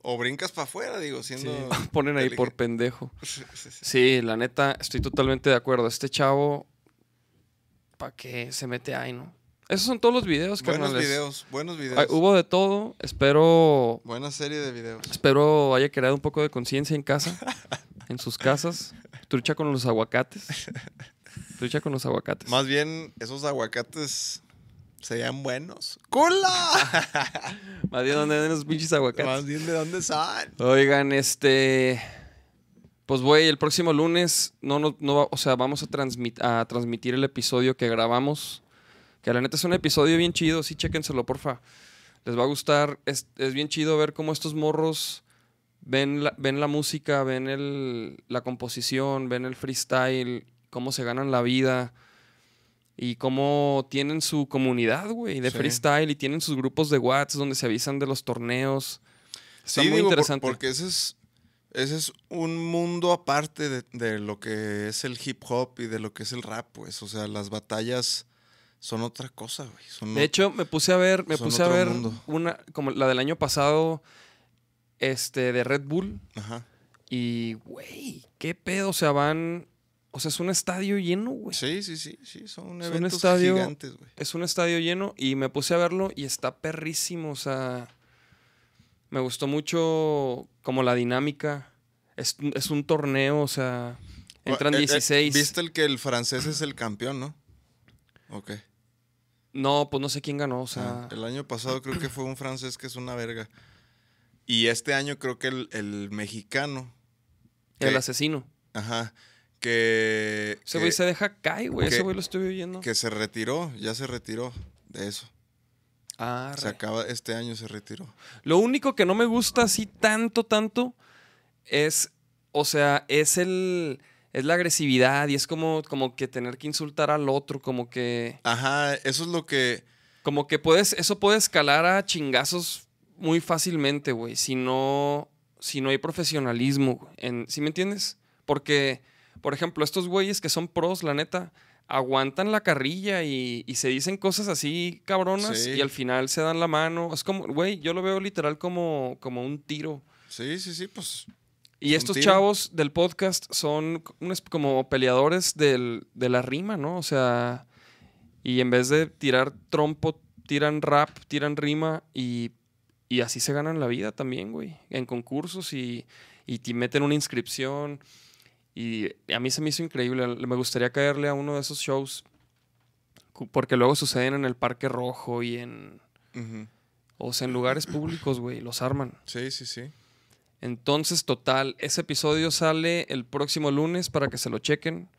O brincas para afuera, digo, siendo. *laughs* Ponen ahí por pendejo. *laughs* Sí. Sí, la neta, estoy totalmente de acuerdo. Este chavo, ¿para qué se mete ahí, no? Esos son todos los videos, Buenos carnales. videos, buenos videos. Ay, hubo de todo. Espero, Buena serie de videos. espero haya creado un poco de conciencia en casa, *laughs* en sus casas. Trucha con los aguacates. Trucha con los aguacates. Más bien, esos aguacates serían buenos. ¡Cula! *laughs* Más bien, ¿dónde ven los pinches aguacates? Más bien, ¿de dónde son? Oigan, este. Pues, güey, el próximo lunes, no, no, no, o sea, vamos a, transmit- a transmitir el episodio que grabamos. Que la neta es un episodio bien chido, sí, chéquenselo, porfa. Les va a gustar. Es, es bien chido ver cómo estos morros ven la, ven la música, ven el, la composición, ven el freestyle, cómo se ganan la vida y cómo tienen su comunidad, güey, de Sí. freestyle y tienen sus grupos de Whats donde se avisan de los torneos. Está Sí, muy digo, por- interesante. porque ese es, ese es un mundo aparte de, de lo que es el hip hop y de lo que es el rap, pues. O sea, las batallas son otra cosa, güey. Son De hecho, me puse a ver, me puse a ver mundo. una, como la del año pasado, este, de Red Bull. Ajá. Y, güey, qué pedo. O sea, van. O sea, es un estadio lleno, güey. Sí, sí, sí, sí. Son un eventos estadio- gigantes, güey. Es un estadio lleno y me puse a verlo y está perrísimo. O sea, me gustó mucho como la dinámica. Es, es un torneo, o sea, entran Eh, eh, 16. Viste el que el francés es el campeón, ¿no? Ok. No, pues no sé quién ganó, o sea. El año pasado creo que fue un francés que es una verga. Y este año creo que el, el mexicano. el asesino. Ajá. Que. Ese güey se deja caer, güey. Ese güey lo estoy oyendo. que se retiró, ya se retiró de eso. Ah, Se acaba, este año se retiró. Lo único que no me gusta así tanto, tanto, es, o sea, es el, es la agresividad y es como, como que tener que insultar al otro, como que, Ajá, eso es lo que. como que puedes, eso puede escalar a chingazos muy fácilmente, güey, si no, si no hay profesionalismo, en, ¿sí me entiendes? Porque, por ejemplo, estos güeyes que son pros, la neta, aguantan la carrilla y, y se dicen cosas así cabronas Sí. y al final se dan la mano. Es como, güey, yo lo veo literal como, como un tiro. Sí, sí, sí, pues. Y estos tiro. chavos del podcast son unos como peleadores del- de la rima, ¿no? O sea, y en vez de tirar trompo, tiran rap, tiran rima y, y así se ganan la vida también, güey. En concursos y, y te meten una inscripción. Y a mí se me hizo increíble. Me gustaría caerle a uno de esos shows. Porque luego suceden en el Parque Rojo y en... O sea, en lugares públicos, güey. Los arman. Sí, sí, sí. Entonces, total, ese episodio sale el próximo lunes para que se lo chequen.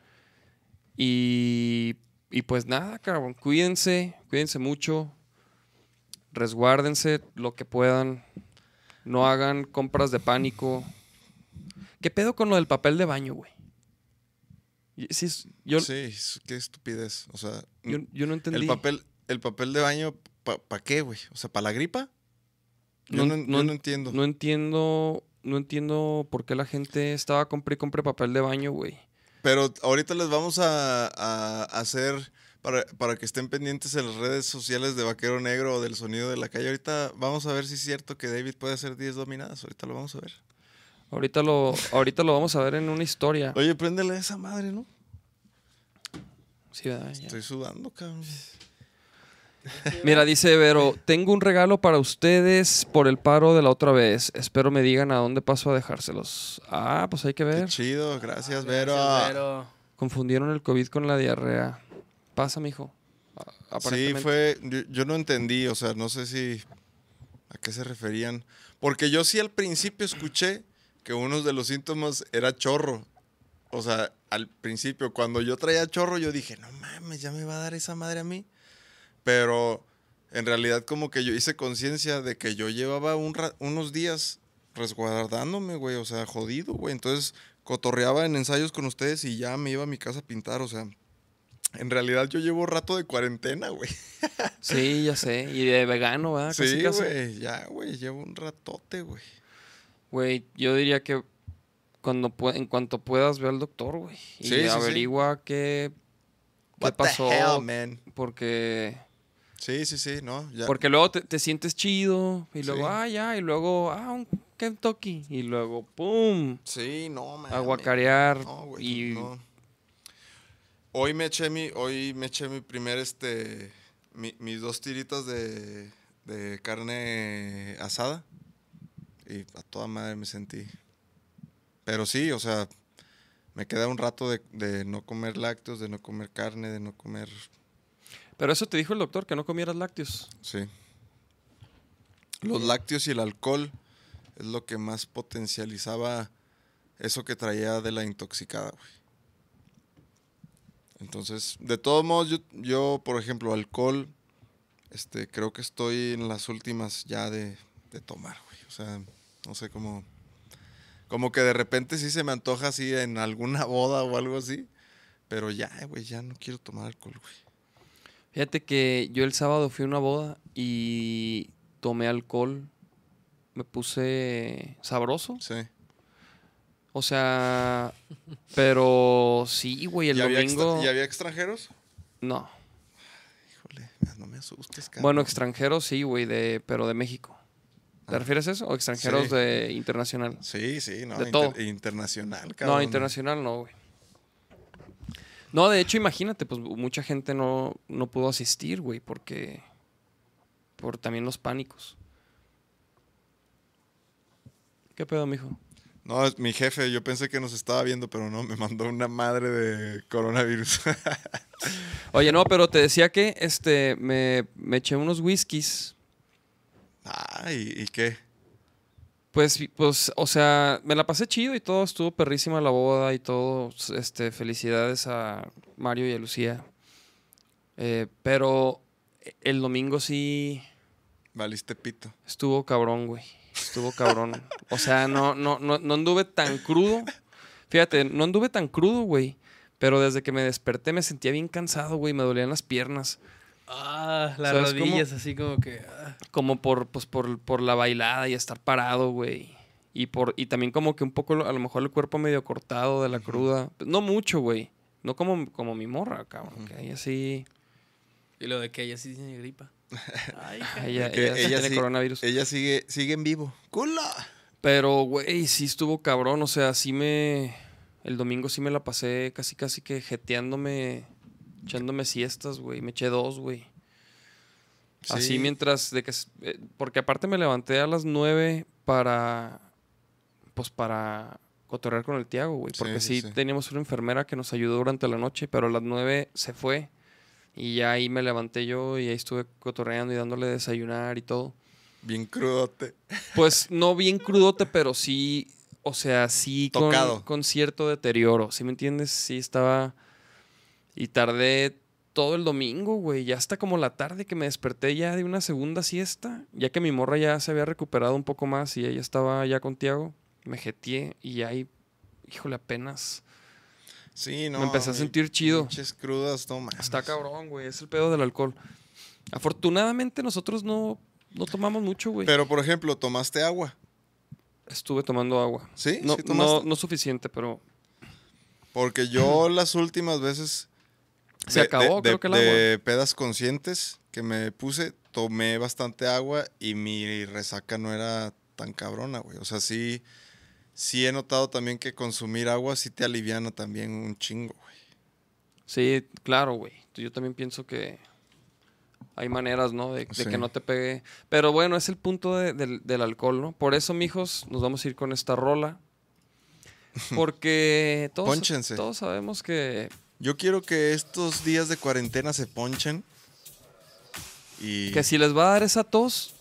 Y, y pues nada, cabrón, cuídense, cuídense mucho. Resguárdense lo que puedan. No hagan compras de pánico. ¿Qué pedo con lo del papel de baño, güey? Sí, yo, sí, qué estupidez. O sea, yo, yo no entendí. el papel, el papel de baño, ¿para qué, güey? O sea, ¿para la gripa? Yo No- no- no entiendo. No entiendo, no entiendo por qué la gente estaba compre y compre papel de baño, güey. Pero ahorita les vamos a, a hacer para, para que estén pendientes en las redes sociales de Vaquero Negro o del Sonido de la Calle. Ahorita vamos a ver si es cierto que David puede hacer 10 dominadas. Ahorita lo vamos a ver. Ahorita lo, ahorita lo vamos a ver en una historia. Oye, préndele a esa madre, ¿no? Sí, ¿verdad? Estoy sudando, cabrón. *laughs* Mira, dice Vero, tengo un regalo para ustedes por el paro de la otra vez. Espero me digan a dónde paso a dejárselos. Ah, pues hay que Qué ver. chido, gracias, Vero. Gracias, Vero. Confundieron el COVID con la diarrea. Pasa, mijo. Sí, fue. Yo, yo no entendí, o sea, no sé si. ¿A qué se referían? Porque yo sí al principio escuché que uno de los síntomas era chorro. O sea, al principio, cuando yo traía chorro, yo dije, no mames, ya me va a dar esa madre a mí. Pero en realidad, como que yo hice conciencia de que yo llevaba un unos días resguardándome, güey, o sea, jodido, güey. Entonces, cotorreaba en ensayos con ustedes y ya me iba a mi casa a pintar, o sea. En realidad yo llevo rato de cuarentena, güey. *laughs* Sí, ya sé. Y de vegano, ¿verdad? Casi, Sí, güey, ya, güey, llevo un ratote, güey. Güey, yo diría que cuando en cuanto puedas ve al doctor, güey. Y Sí, sí, sí. averigua qué, qué What the pasó. hell, man? Porque, Sí, sí, sí, no, ya. porque luego te, te sientes chido. Y luego, Sí. ah, ya. Y luego, ah, un Kentucky. Y luego, ¡pum! Sí, no, man. Aguacarear. No, güey, y no. Hoy me eché mi, hoy me eché mi primer, este, mi- mis dos tiritas de, de carne asada. Y a toda madre me sentí. Pero sí, o sea, me queda un rato de, de no comer lácteos, de no comer carne, de no comer Pero eso te dijo el doctor, que no comieras lácteos. Sí. Los lácteos y el alcohol es lo que más potencializaba eso que traía de la intoxicada, güey. Entonces, de todos modos, yo, por ejemplo, alcohol, este, creo que estoy en las últimas ya de, de tomar, güey. O sea, no sé cómo. Como que de repente sí se me antoja así en alguna boda o algo así. Pero ya, güey, ya no quiero tomar alcohol, güey. Fíjate que yo el sábado fui a una boda y tomé alcohol. Me puse sabroso. Sí. O sea, pero sí, güey, el ¿Y había, domingo. ¿Y había extranjeros? No. Híjole, no me asustes, cabrón. Bueno, extranjeros sí, güey, de, pero de México. ¿Te Ah. refieres a eso? ¿O extranjeros Sí. de internacional? Sí, sí, no. De inter- todo. internacional, cabrón. No, internacional no, güey. No, de hecho, imagínate, pues mucha gente no, no pudo asistir, güey, porque. Por también los pánicos. ¿Qué pedo, mijo? No, es mi jefe, yo pensé que nos estaba viendo, pero no, me mandó una madre de coronavirus. *laughs* Oye, no, pero te decía que este me, me eché unos whiskies. ah, ¿y, y qué? Pues, pues, o sea, me la pasé chido y todo, estuvo perrísima la boda y todo. Este, felicidades a Mario y a Lucía. Eh, pero el domingo sí Valiste pito. estuvo cabrón, güey. Estuvo cabrón. *laughs* O sea, no, no, no, no anduve tan crudo. Fíjate, no anduve tan crudo, güey. Pero desde que me desperté me sentía bien cansado, güey. Me dolían las piernas. Ah, las rodillas así como que... ah. Como por, pues, por, por la bailada y estar parado, güey. Y, por, y también como que un poco, a lo mejor el cuerpo medio cortado de la cruda. No mucho, güey. No como, como mi morra, cabrón. Que ahí así... Y lo de que ella sí tiene gripa. *laughs* Ay. Ella, Que ella sí tiene sí- coronavirus. ella sigue, sigue en vivo. ¡Cula! Pero, güey, sí estuvo cabrón. O sea, sí me. El domingo sí me la pasé casi, casi que jeteándome, echándome siestas, güey. Me eché dos, güey. Así Sí. mientras. de que eh, Porque aparte me levanté a las nueve para. Pues para cotorrear con el Tiago, güey. Porque Sí, sí, sí, sí. teníamos una enfermera que nos ayudó durante la noche, pero a las nueve se fue. Y ya ahí me levanté yo y ahí estuve cotorreando y dándole desayunar y todo. Bien crudote. Pues *laughs* no bien crudote, pero sí, o sea, sí con, con cierto deterioro. ¿Sí me entiendes? Sí estaba. Y tardé todo el domingo, güey. Ya hasta como la tarde que me desperté ya de una segunda siesta. Ya que mi morra ya se había recuperado un poco más y ella estaba ya con Tiago. Me jeteé y ahí, híjole, apenas. Sí, no. Me empecé a sentir chido. Crudas, toma. Está cabrón, güey. Es el pedo del alcohol. Afortunadamente nosotros no, no tomamos mucho, güey. Pero, por ejemplo, ¿tomaste agua? Estuve tomando agua. ¿Sí? No, ¿Sí no, no suficiente, pero Porque yo las últimas veces... Se acabó, creo que el De pedas conscientes que me puse, tomé bastante agua y mi resaca no era tan cabrona, güey. O sea, sí, sí he notado también que consumir agua sí te aliviana también un chingo, güey. sí, claro, güey. Yo también pienso que hay maneras, ¿no? De, que no te pegue. Pero bueno, es el punto de- del, del alcohol, ¿no? Por eso, mijos, nos vamos a ir con esta rola. *laughs* Porque todos, todos sabemos que Yo quiero que estos días de cuarentena se ponchen y Que si les va a dar esa tos,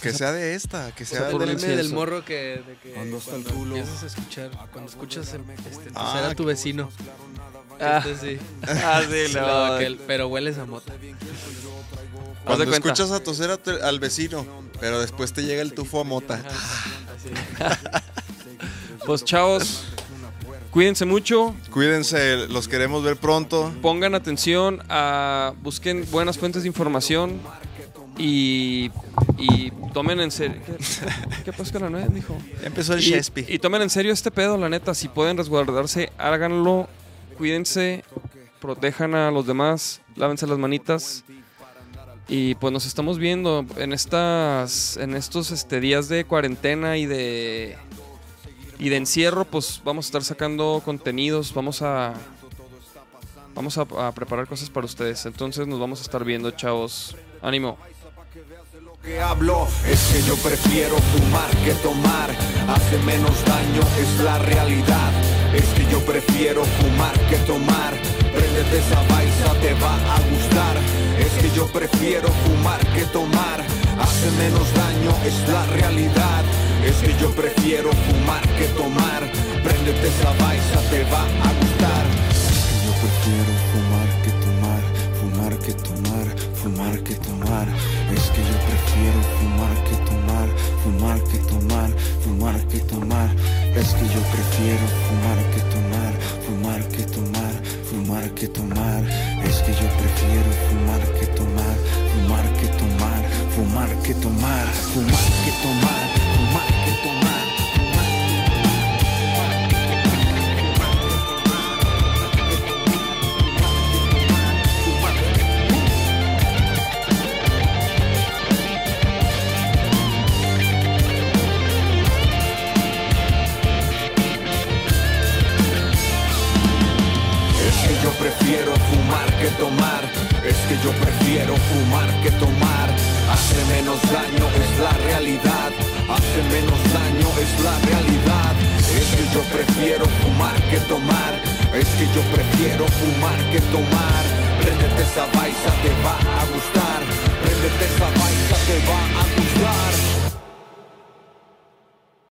que sea de esta, que sea del... morro que, de que Cuando está el cuando culo. empiezas a escuchar, cuando escuchas este, Ah, toser a tu vecino. Ah. Sí. *laughs* *laughs* Ah, sí, Sí, le lo va a que dar. el- pero hueles a mota. Cuando escuchas a toser a tu- al vecino, pero después te llega el tufo a mota. *laughs* Pues chavos, cuídense mucho, Cuídense, los queremos ver pronto. pongan atención, a, busquen buenas fuentes de información y, y tomen en serio. ¿Qué, qué pasó con la nuez, mijo? Ya empezó el Y, Shespi. y tomen en serio este pedo, la neta. Si pueden resguardarse, háganlo. Cuídense, protejan a los demás, lávense las manitas. Y pues nos estamos viendo en estas en estos este, días de cuarentena y de y de encierro, pues vamos a estar sacando contenidos, vamos a vamos a, a preparar cosas para ustedes. Entonces nos vamos a estar viendo, chavos. Ánimo. que hablo es que yo prefiero fumar que tomar hace menos daño es la realidad es que yo prefiero fumar que tomar préndete esa baisa te va a gustar es que yo prefiero fumar que tomar hace menos daño es la realidad es que yo prefiero fumar que tomar préndete esa baisa te va a gustar Yo prefiero fumar que tomar, fumar que tomar, fumar que tomar. Es que yo prefiero fumar que tomar, fumar que tomar, fumar que tomar. Es que yo prefiero fumar que tomar, fumar que tomar, fumar que tomar. Es que yo prefiero fumar que fumar que tomar, fumar que tomar, fumar que tomar. Yo prefiero fumar que tomar. Es que yo prefiero fumar que tomar. Hace menos daño, es la realidad. Hace menos daño, es la realidad. Es que yo prefiero fumar que tomar. Es que yo prefiero fumar que tomar. Préndete esa baisa, te va a gustar. Préndete esa baisa, te va a gustar.